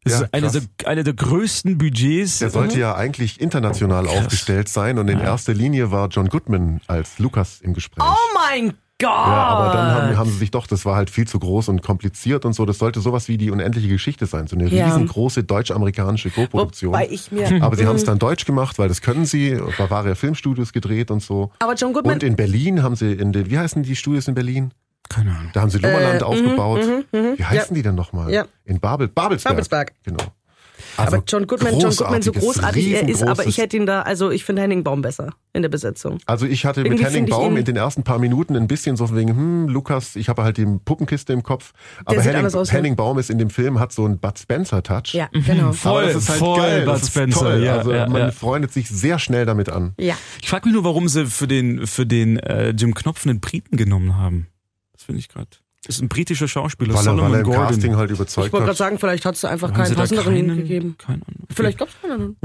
Das Ja, ist eine der, eine der größten Budgets. Der sollte ja eigentlich international Krass. aufgestellt sein und in erster Linie war John Goodman als Lukas im Gespräch. Oh mein Gott! Ja, aber dann haben, haben sie sich doch, das war halt viel zu groß und kompliziert und so. Das sollte sowas wie die unendliche Geschichte sein, so eine Ja. riesengroße deutsch-amerikanische Co-Produktion. Wobei ich mir. Aber sie haben es Mhm. dann deutsch gemacht, weil das können sie. Bavaria Filmstudios gedreht und so. Aber John Goodman. Und in Berlin haben sie, in den, wie heißen die Studios in Berlin? Keine Ahnung. Da haben sie Lummerland Äh, aufgebaut. mhm, wie heißen die denn nochmal? Ja. In Babel, Babelsberg. Babelsberg. Genau. Also aber John Goodman, John Goodman, so großartig er ist, aber ich hätte ihn da, also ich finde Henning Baum besser in der Besetzung. Also ich hatte mit Irgendwie Henning finde ich Baum in den ersten paar Minuten ein bisschen so von wegen, hm, Lukas, ich habe halt die Puppenkiste im Kopf. Aber Henning, aus, ne? Henning Baum ist in dem Film, hat so einen Bud Spencer-Touch. Ja, genau. Voll, Aber das ist halt voll geil. Bud das ist Spencer, Toll. ja, also ja, man ja. freundet sich sehr schnell damit an. Ja. Ich frage mich nur, warum sie für den, für den äh, Jim Knopf einen Briten genommen haben. Finde ich gerade. Das ist ein britischer Schauspieler, Weil er, Solomon weil er im Gordon. Casting halt Ich überzeugt wollte gerade sagen, vielleicht hat es einfach Haben keinen passenderen keinen- gegeben. Keine Ahnung. Okay. Vielleicht gab es keinen.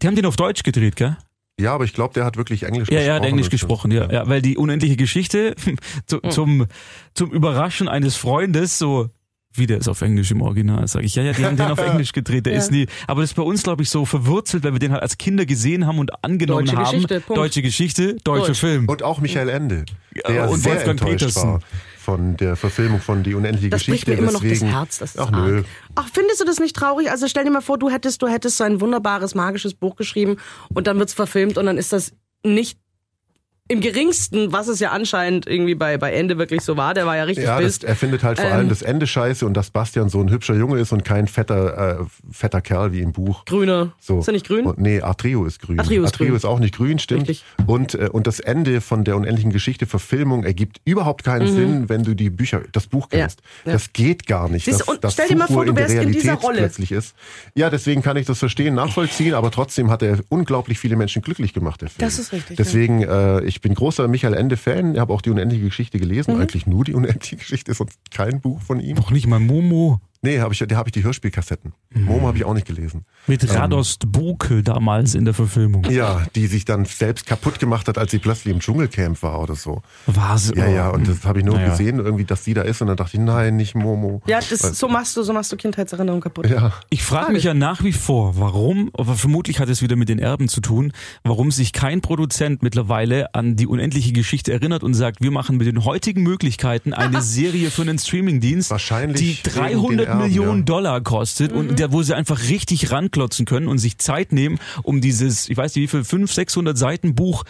Die haben den auf Deutsch gedreht, gell? Ja, aber ich glaube, der hat wirklich Englisch Ja, gesprochen. er hat Englisch gesprochen, ja. ja. Weil die unendliche Geschichte zu, zum, zum Überraschen eines Freundes so wie der ist auf Englisch im Original, sage ich. Ja, ja, die haben den auf Englisch gedreht. Der Ja. ist nie. Aber das ist bei uns, glaube ich, so verwurzelt, weil wir den halt als Kinder gesehen haben und angenommen Deutsche haben. Geschichte, Punkt. Deutsche Geschichte, deutscher Deutsch. Film. Und auch Michael Ende, der Ja, und sehr Wolfgang enttäuscht Petersen. war von der Verfilmung von Die unendliche Das bricht Geschichte. mir immer noch das Herz. Das Ach nö. arg. Ach, findest du das nicht traurig? Also stell dir mal vor, du hättest, du hättest so ein wunderbares, magisches Buch geschrieben und dann wird's verfilmt und dann ist das nicht im geringsten, was es ja anscheinend irgendwie bei, bei Ende wirklich so war. Der war ja richtig Ja, das, er findet halt vor Ähm, allem das Ende scheiße und dass Bastian so ein hübscher Junge ist und kein fetter, äh, fetter Kerl wie im Buch. Grüne. So. Ist er nicht grün? Und, nee, Atrio ist grün. Atrio ist grün. auch nicht grün, stimmt. Richtig. Und, äh, und das Ende von der unendlichen Geschichte Verfilmung ergibt überhaupt keinen Sinn, wenn du die Bücher, das Buch Mhm. Ja, kennst. ja. Das geht gar nicht. Siehst dass, und dass stell dir mal vor, du in wärst in dieser Realität Rolle. plötzlich ist. Ja, deswegen kann ich das verstehen, nachvollziehen, aber trotzdem hat er unglaublich viele Menschen glücklich gemacht, der Film. Das ist richtig, Deswegen, äh, ich bin großer Michael Ende-Fan, habe auch die unendliche Geschichte gelesen, Mhm. eigentlich nur die unendliche Geschichte, sonst kein Buch von ihm. Noch nicht mal Momo. Nee, hab ich, da habe ich die Hörspielkassetten. Momo habe ich auch nicht gelesen. Mit Radost Bukel damals in der Verfilmung. Ja, die sich dann selbst kaputt gemacht hat, als sie plötzlich im Dschungelcamp war oder so. War sie? Ja, ja, und das habe ich nur Naja. gesehen, irgendwie, dass sie da ist und dann dachte ich, nein, nicht Momo. Ja, das, so machst du, so machst du Kindheitserinnerungen kaputt. Ja. Ich frage mich ja nach wie vor, warum, aber vermutlich hat es wieder mit den Erben zu tun, warum sich kein Produzent mittlerweile an die unendliche Geschichte erinnert und sagt, wir machen mit den heutigen Möglichkeiten eine Serie für einen Streamingdienst, Wahrscheinlich die wegen 300 Erben, Millionen ja. Dollar kostet und der, wo sie einfach richtig ranklotzen können und sich Zeit nehmen, um dieses, ich weiß nicht wie viel, 500, 600 Seiten Buch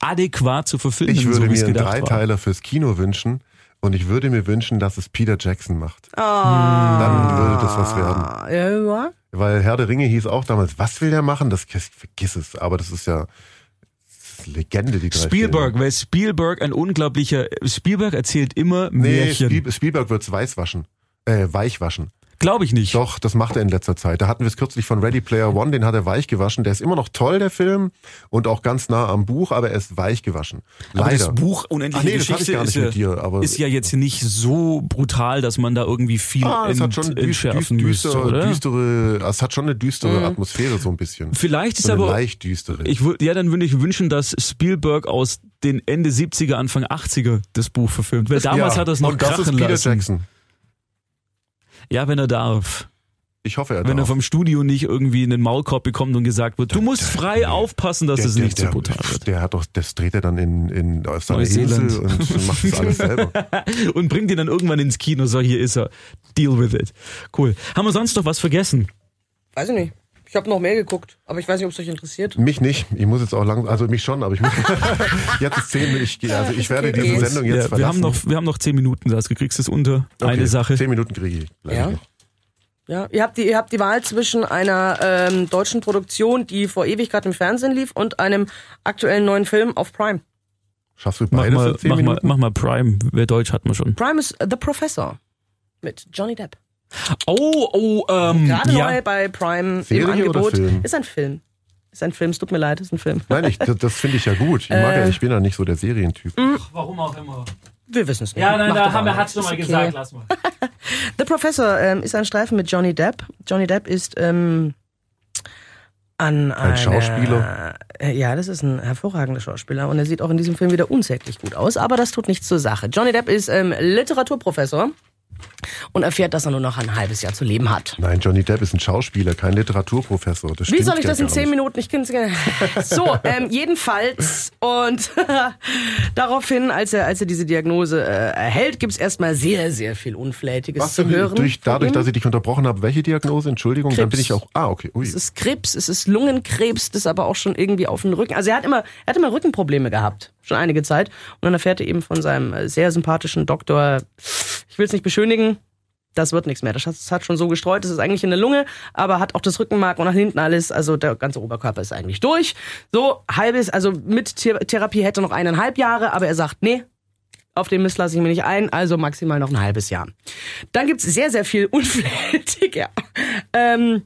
adäquat zu verfilmen, Ich würde so mir einen gedacht war. Dreiteiler fürs Kino wünschen und ich würde mir wünschen, dass es Peter Jackson macht. Ah. Dann würde das was werden. Ja, Weil Herr der Ringe hieß auch damals, was will der machen? Das vergiss es. Aber das ist ja das ist Legende, die drei Spielberg, Filme. weil Spielberg ein unglaublicher, Spielberg erzählt immer Nee, Märchen. Spiel, Spielberg wird's weiß waschen. Äh, weich waschen. Glaube ich nicht. Doch, das macht er in letzter Zeit. Da hatten wir es kürzlich von Ready Player One, den hat er weich gewaschen. Der ist immer noch toll, der Film, und auch ganz nah am Buch, aber er ist weich gewaschen. Aber Leider. das Buch Unendliche Ach nee, Geschichte ist, dir, aber- ist ja jetzt nicht so brutal, dass man da irgendwie viel Ah, es hat schon entschärfen müsste, düstere, oder? düstere, es hat schon eine düstere Atmosphäre so ein bisschen. Vielleicht ist so aber leicht düstere. ich ja, dann würde ich wünschen, dass Spielberg aus den Ende 70er, Anfang 80er das Buch verfilmt. Weil damals ja, hat er es noch krachen Peter lassen. Jackson. Ja, wenn er darf. Ich hoffe, er Wenn er darf. vom Studio nicht irgendwie einen Maulkorb bekommt und gesagt wird, du musst frei aufpassen, dass der, es der, nicht zu der, brutal wird. der hat doch, das dreht er dann in, in auf seiner Neuseeland. Insel und macht das alles selber. Und bringt ihn dann irgendwann ins Kino, so hier ist er. Deal with it. Cool. Haben wir sonst noch was vergessen? Weiß ich nicht. Ich habe noch mehr geguckt, aber ich weiß nicht, ob es euch interessiert. Mich nicht. Ich muss jetzt auch lang, also mich schon, aber ich muss, jetzt ist zehn, ich, gehe- also ich werde okay. diese Sendung jetzt Ja, wir verlassen. haben noch, wir haben noch zehn Minuten. Kriegst du es unter Okay, eine Sache? Zehn Minuten kriege ich. gleich Ja. noch. Ja, ihr habt die, ihr habt die Wahl zwischen einer ähm, deutschen Produktion, die vor Ewigkeit im Fernsehen lief, und einem aktuellen neuen Film auf Prime. Schaffst du Mach beides mal, in zehn mach, mal, Minuten? mach mal Prime. Wer Deutsch hat man schon. Prime ist The Professor mit Johnny Depp. Oh, oh, ähm, Gerade ja. neu bei Prime Serie im oder Angebot. Film? Ist ein Film. Ist ein Film, es tut mir leid, ist ein Film. Nein, ich, das, das finde ich ja gut. Ich, mag Äh. ja, ich bin ja nicht so der Serientyp. Warum auch immer. Wir wissen es nicht. Ja, nein, Macht da haben wir, hat's schon mal Ist gesagt, lass mal. The Professor ähm, ist ein Streifen mit Johnny Depp. Johnny Depp ist ähm, an einer, Schauspieler? Äh, ja, das ist ein hervorragender Schauspieler und er sieht auch in diesem Film wieder unsäglich gut aus, aber das tut nichts zur Sache. Johnny Depp ist ähm, Literaturprofessor und erfährt, dass er nur noch ein halbes Jahr zu leben hat. Nein, Johnny Depp ist ein Schauspieler, kein Literaturprofessor. Das Wie soll ich das in zehn. Minuten? Ich gerne. So, ähm, jedenfalls und daraufhin, als er als er diese Diagnose äh, erhält, gibt's erstmal sehr sehr viel Unflätiges Was zu hören. durch, dadurch, dass ich dich unterbrochen habe, welche Diagnose? Entschuldigung, dann bin Krebs. ich auch. Ah, okay. Ui. Es ist Krebs, es ist Lungenkrebs, das aber auch schon irgendwie auf den Rücken. Also er hat immer, er hat immer Rückenprobleme gehabt, schon einige Zeit. Und dann erfährt er eben von seinem äh, sehr sympathischen Doktor, ich will es nicht beschönigen, das wird nichts mehr. Das hat, schon so gestreut, das ist eigentlich in der Lunge, aber hat auch das Rückenmark und nach hinten alles, also der ganze Oberkörper ist eigentlich durch. So, halbes, also mit Thera- Therapie hätte noch eineinhalb Jahre, aber er sagt, nee, auf den Mist lasse ich mich nicht ein, also maximal noch ein halbes Jahr. Dann gibt's sehr, sehr viel unflätige ähm,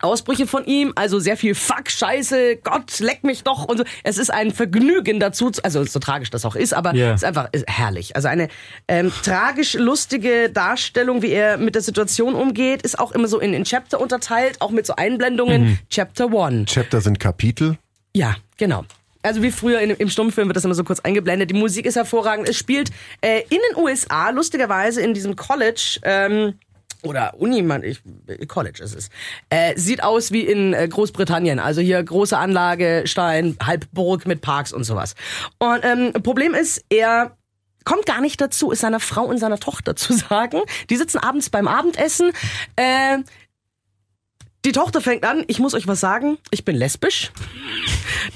Ausbrüche von ihm, also sehr viel Fuck, Scheiße, Gott, leck mich doch und so. Es ist ein Vergnügen dazu, zu- also so tragisch das auch ist, aber Ja. es ist einfach ist herrlich. Also eine ähm, tragisch lustige Darstellung, wie er mit der Situation umgeht, ist auch immer so in, in Chapter unterteilt, auch mit so Einblendungen. Chapter One. Chapter sind Kapitel. Ja, genau. Also wie früher in, im Stummfilm wird das immer so kurz eingeblendet. Die Musik ist hervorragend. Es spielt äh, in den USA, lustigerweise in diesem College, ähm, oder Uni, man, ich, College ist es. Äh, sieht aus wie in äh, Großbritannien. Also hier große Anlage, Stein, Halbburg mit Parks und sowas. Und ähm, Problem ist, er kommt gar nicht dazu, es seiner Frau und seiner Tochter zu sagen. Die sitzen abends beim Abendessen. Äh, die Tochter fängt an, ich muss euch was sagen, ich bin lesbisch.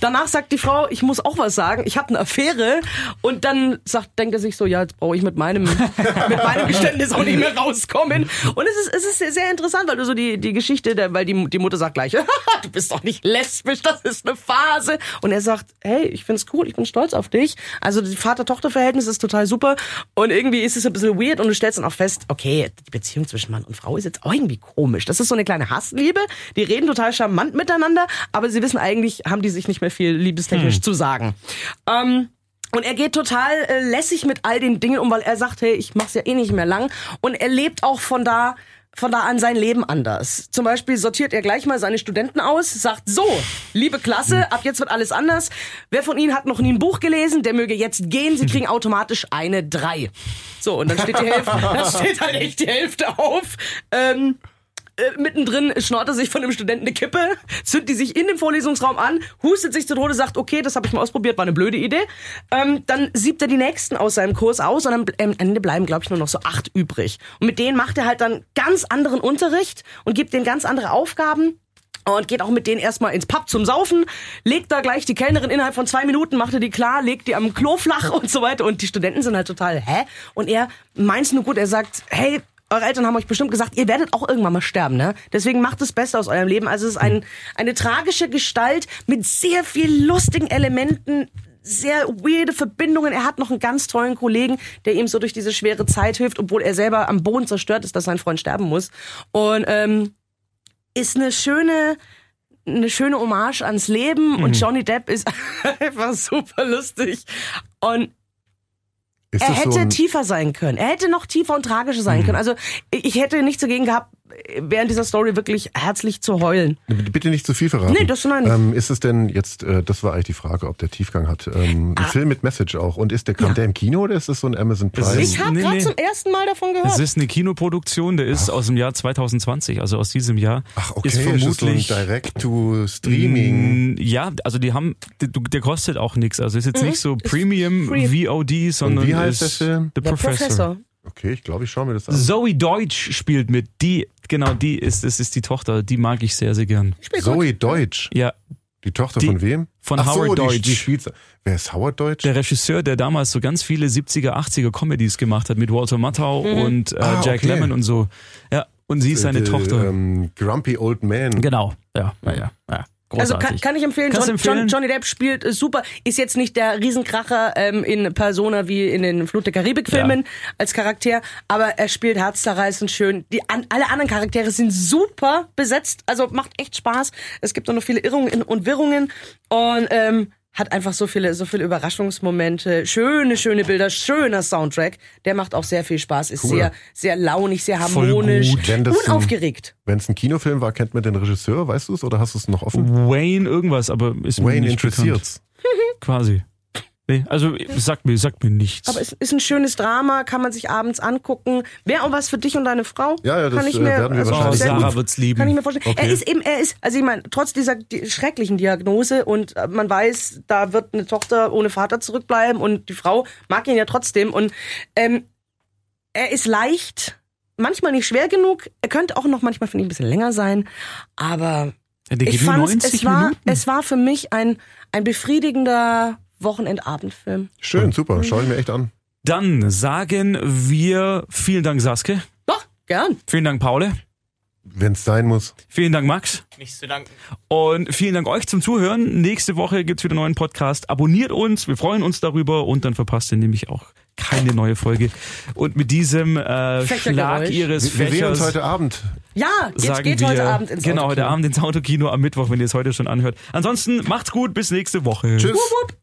Danach sagt die Frau, ich muss auch was sagen, ich habe eine Affäre. Und dann sagt, denkt er sich so, ja, jetzt brauche ich mit meinem, mit meinem Geständnis auch nicht mehr rauskommen. Und es ist, es ist sehr, interessant, weil du so die, die Geschichte, weil die, die Mutter sagt gleich, du bist doch nicht lesbisch, das ist eine Phase. Und er sagt, hey, ich find's cool, ich bin stolz auf dich. Also die Vater-Tochter-Verhältnis ist total super. Und irgendwie ist es ein bisschen weird und du stellst dann auch fest, okay, die Beziehung zwischen Mann und Frau ist jetzt auch irgendwie komisch. Das ist so eine kleine Hassliebe. Die reden total charmant miteinander, aber sie wissen eigentlich, haben die sich nicht mehr viel liebestechnisch zu sagen. Ähm, und er geht total äh, lässig mit all den Dingen um, weil er sagt, hey, ich mach's ja eh nicht mehr lang. Und er lebt auch von da, von da an sein Leben anders. Zum Beispiel sortiert er gleich mal seine Studenten aus, sagt so, liebe Klasse, ab jetzt wird alles anders. Wer von Ihnen hat noch nie ein Buch gelesen, der möge jetzt gehen, Sie kriegen automatisch eine drei. So, und dann steht die Hälfte, dann steht halt echt die Hälfte auf. Ähm, äh, mittendrin schnort er sich von einem Studenten eine Kippe, zündet die sich in dem Vorlesungsraum an, hustet sich zu Tode, sagt, okay, das habe ich mal ausprobiert, war eine blöde Idee. Ähm, dann siebt er die nächsten aus seinem Kurs aus und am Ende bleiben, glaube ich, nur noch so acht übrig. Und mit denen macht er halt dann ganz anderen Unterricht und gibt denen ganz andere Aufgaben. Und geht auch mit denen erstmal ins Pub zum Saufen, legt da gleich die Kellnerin innerhalb von zwei Minuten, macht er die klar, legt die am Klo flach und so weiter. Und die Studenten sind halt total, hä? Und er meint's nur gut, er sagt, hey, eure Eltern haben euch bestimmt gesagt, ihr werdet auch irgendwann mal sterben, ne? Deswegen macht das Beste aus eurem Leben. Also es ist ein, eine tragische Gestalt mit sehr viel lustigen Elementen, sehr weirde Verbindungen. Er hat noch einen ganz tollen Kollegen, der ihm so durch diese schwere Zeit hilft, obwohl er selber am Boden zerstört ist, dass sein Freund sterben muss. Und ähm, ist eine schöne eine schöne Hommage ans Leben Mhm. und Johnny Depp ist einfach super lustig und Ist er hätte so tiefer sein können. Er hätte noch tiefer und tragischer sein können. Also ich hätte nichts dagegen gehabt, während dieser Story wirklich herzlich zu heulen. bitte nicht zu viel verraten. Nee, das nein. Ähm, ist es denn jetzt, äh, das war eigentlich die Frage, ob der Tiefgang hat, ähm, Ah. ein Film mit Message auch. Und ist der, kam der im Kino oder ist das so ein Amazon Prime? ist- Ich habe Nee, gerade nee. zum ersten Mal davon gehört. Es ist eine Kinoproduktion, der ist aus dem Jahr 2020, also aus diesem Jahr. Ach, okay, ist das so vermutlich Direct-to-Streaming. Ja, also die haben, der, der kostet auch nichts. Also ist jetzt nicht so Premium Mhm. VOD, sondern wie heißt ist der Film? The Der Professor. Professor. Okay, ich glaube, ich schaue mir das an. Zoe Deutsch spielt mit. Die, genau, die ist, das ist die Tochter. Die mag ich sehr, sehr gern. Zoe Deutsch. Ja, Die Tochter Die- von wem? von Ach Howard so, die, Deutsch. Die spielt, wer ist Howard Deutsch? der Regisseur, der damals so ganz viele 70er, 80er Comedies gemacht hat mit Walter Matthau und äh, Ah, Jack okay. Lemmon und so. Ja, und sie ist seine Äh, Tochter. Ähm, Grumpy Old Man. Genau, ja, ja, ja. Also Großartig. kann, kann ich empfehlen. John, empfehlen? John, Johnny Depp spielt äh, super. Ist jetzt nicht der Riesenkracher ähm, in Persona wie in den Flut der Karibik-Filmen Ja. als Charakter, aber er spielt herzzerreißend schön. Die an, alle anderen Charaktere sind super besetzt, also macht echt Spaß. Es gibt auch noch viele Irrungen und Wirrungen und ähm, hat einfach so viele, so viele Überraschungsmomente, schöne, schöne Bilder, schöner Soundtrack. Der macht auch sehr viel Spaß, ist Cool. sehr, sehr launig, sehr harmonisch, ein- unaufgeregt. Wenn es ein Kinofilm war, kennt man den Regisseur, weißt du es? Oder hast du es noch offen? Wayne irgendwas, aber ist mir Wayne interessiert's. Quasi. Nee, also sagt mir, sagt mir nichts. Aber es ist ein schönes Drama, kann man sich abends angucken. Wäre auch was für dich und deine Frau. Ja, ja, das, kann ich äh, mir, werden wir also wahrscheinlich sehr Sarah gut- wird's lieben. Kann ich mir vorstellen. Okay. Er ist eben, er ist, also ich meine, trotz dieser di- schrecklichen Diagnose und äh, man weiß, da wird eine Tochter ohne Vater zurückbleiben und die Frau mag ihn ja trotzdem und ähm, er ist leicht, manchmal nicht schwer genug. Er könnte auch noch manchmal finde ich ein bisschen länger sein, aber Ja, ich fand 90 es war, es war für mich ein ein befriedigender Wochenendabendfilm. Schön, super. Schau ich mir echt an. Dann sagen wir vielen Dank, Saske. Doch, gern. Vielen Dank, Paule. Wenn es sein muss. Vielen Dank, Max. Nicht zu danken. Und vielen Dank euch zum Zuhören. Nächste Woche gibt's wieder einen neuen Podcast. Abonniert uns, wir freuen uns darüber und dann verpasst ihr nämlich auch keine neue Folge. Und mit diesem äh. Schlag ihres Wir, wir sehen uns Fächers heute Abend. Ja, jetzt sagen geht wir, heute Abend ins Genau, heute Autokino. Abend ins Autokino am Mittwoch, wenn ihr es heute schon anhört. Ansonsten macht's gut, bis nächste Woche. Tschüss. Wupp, wupp.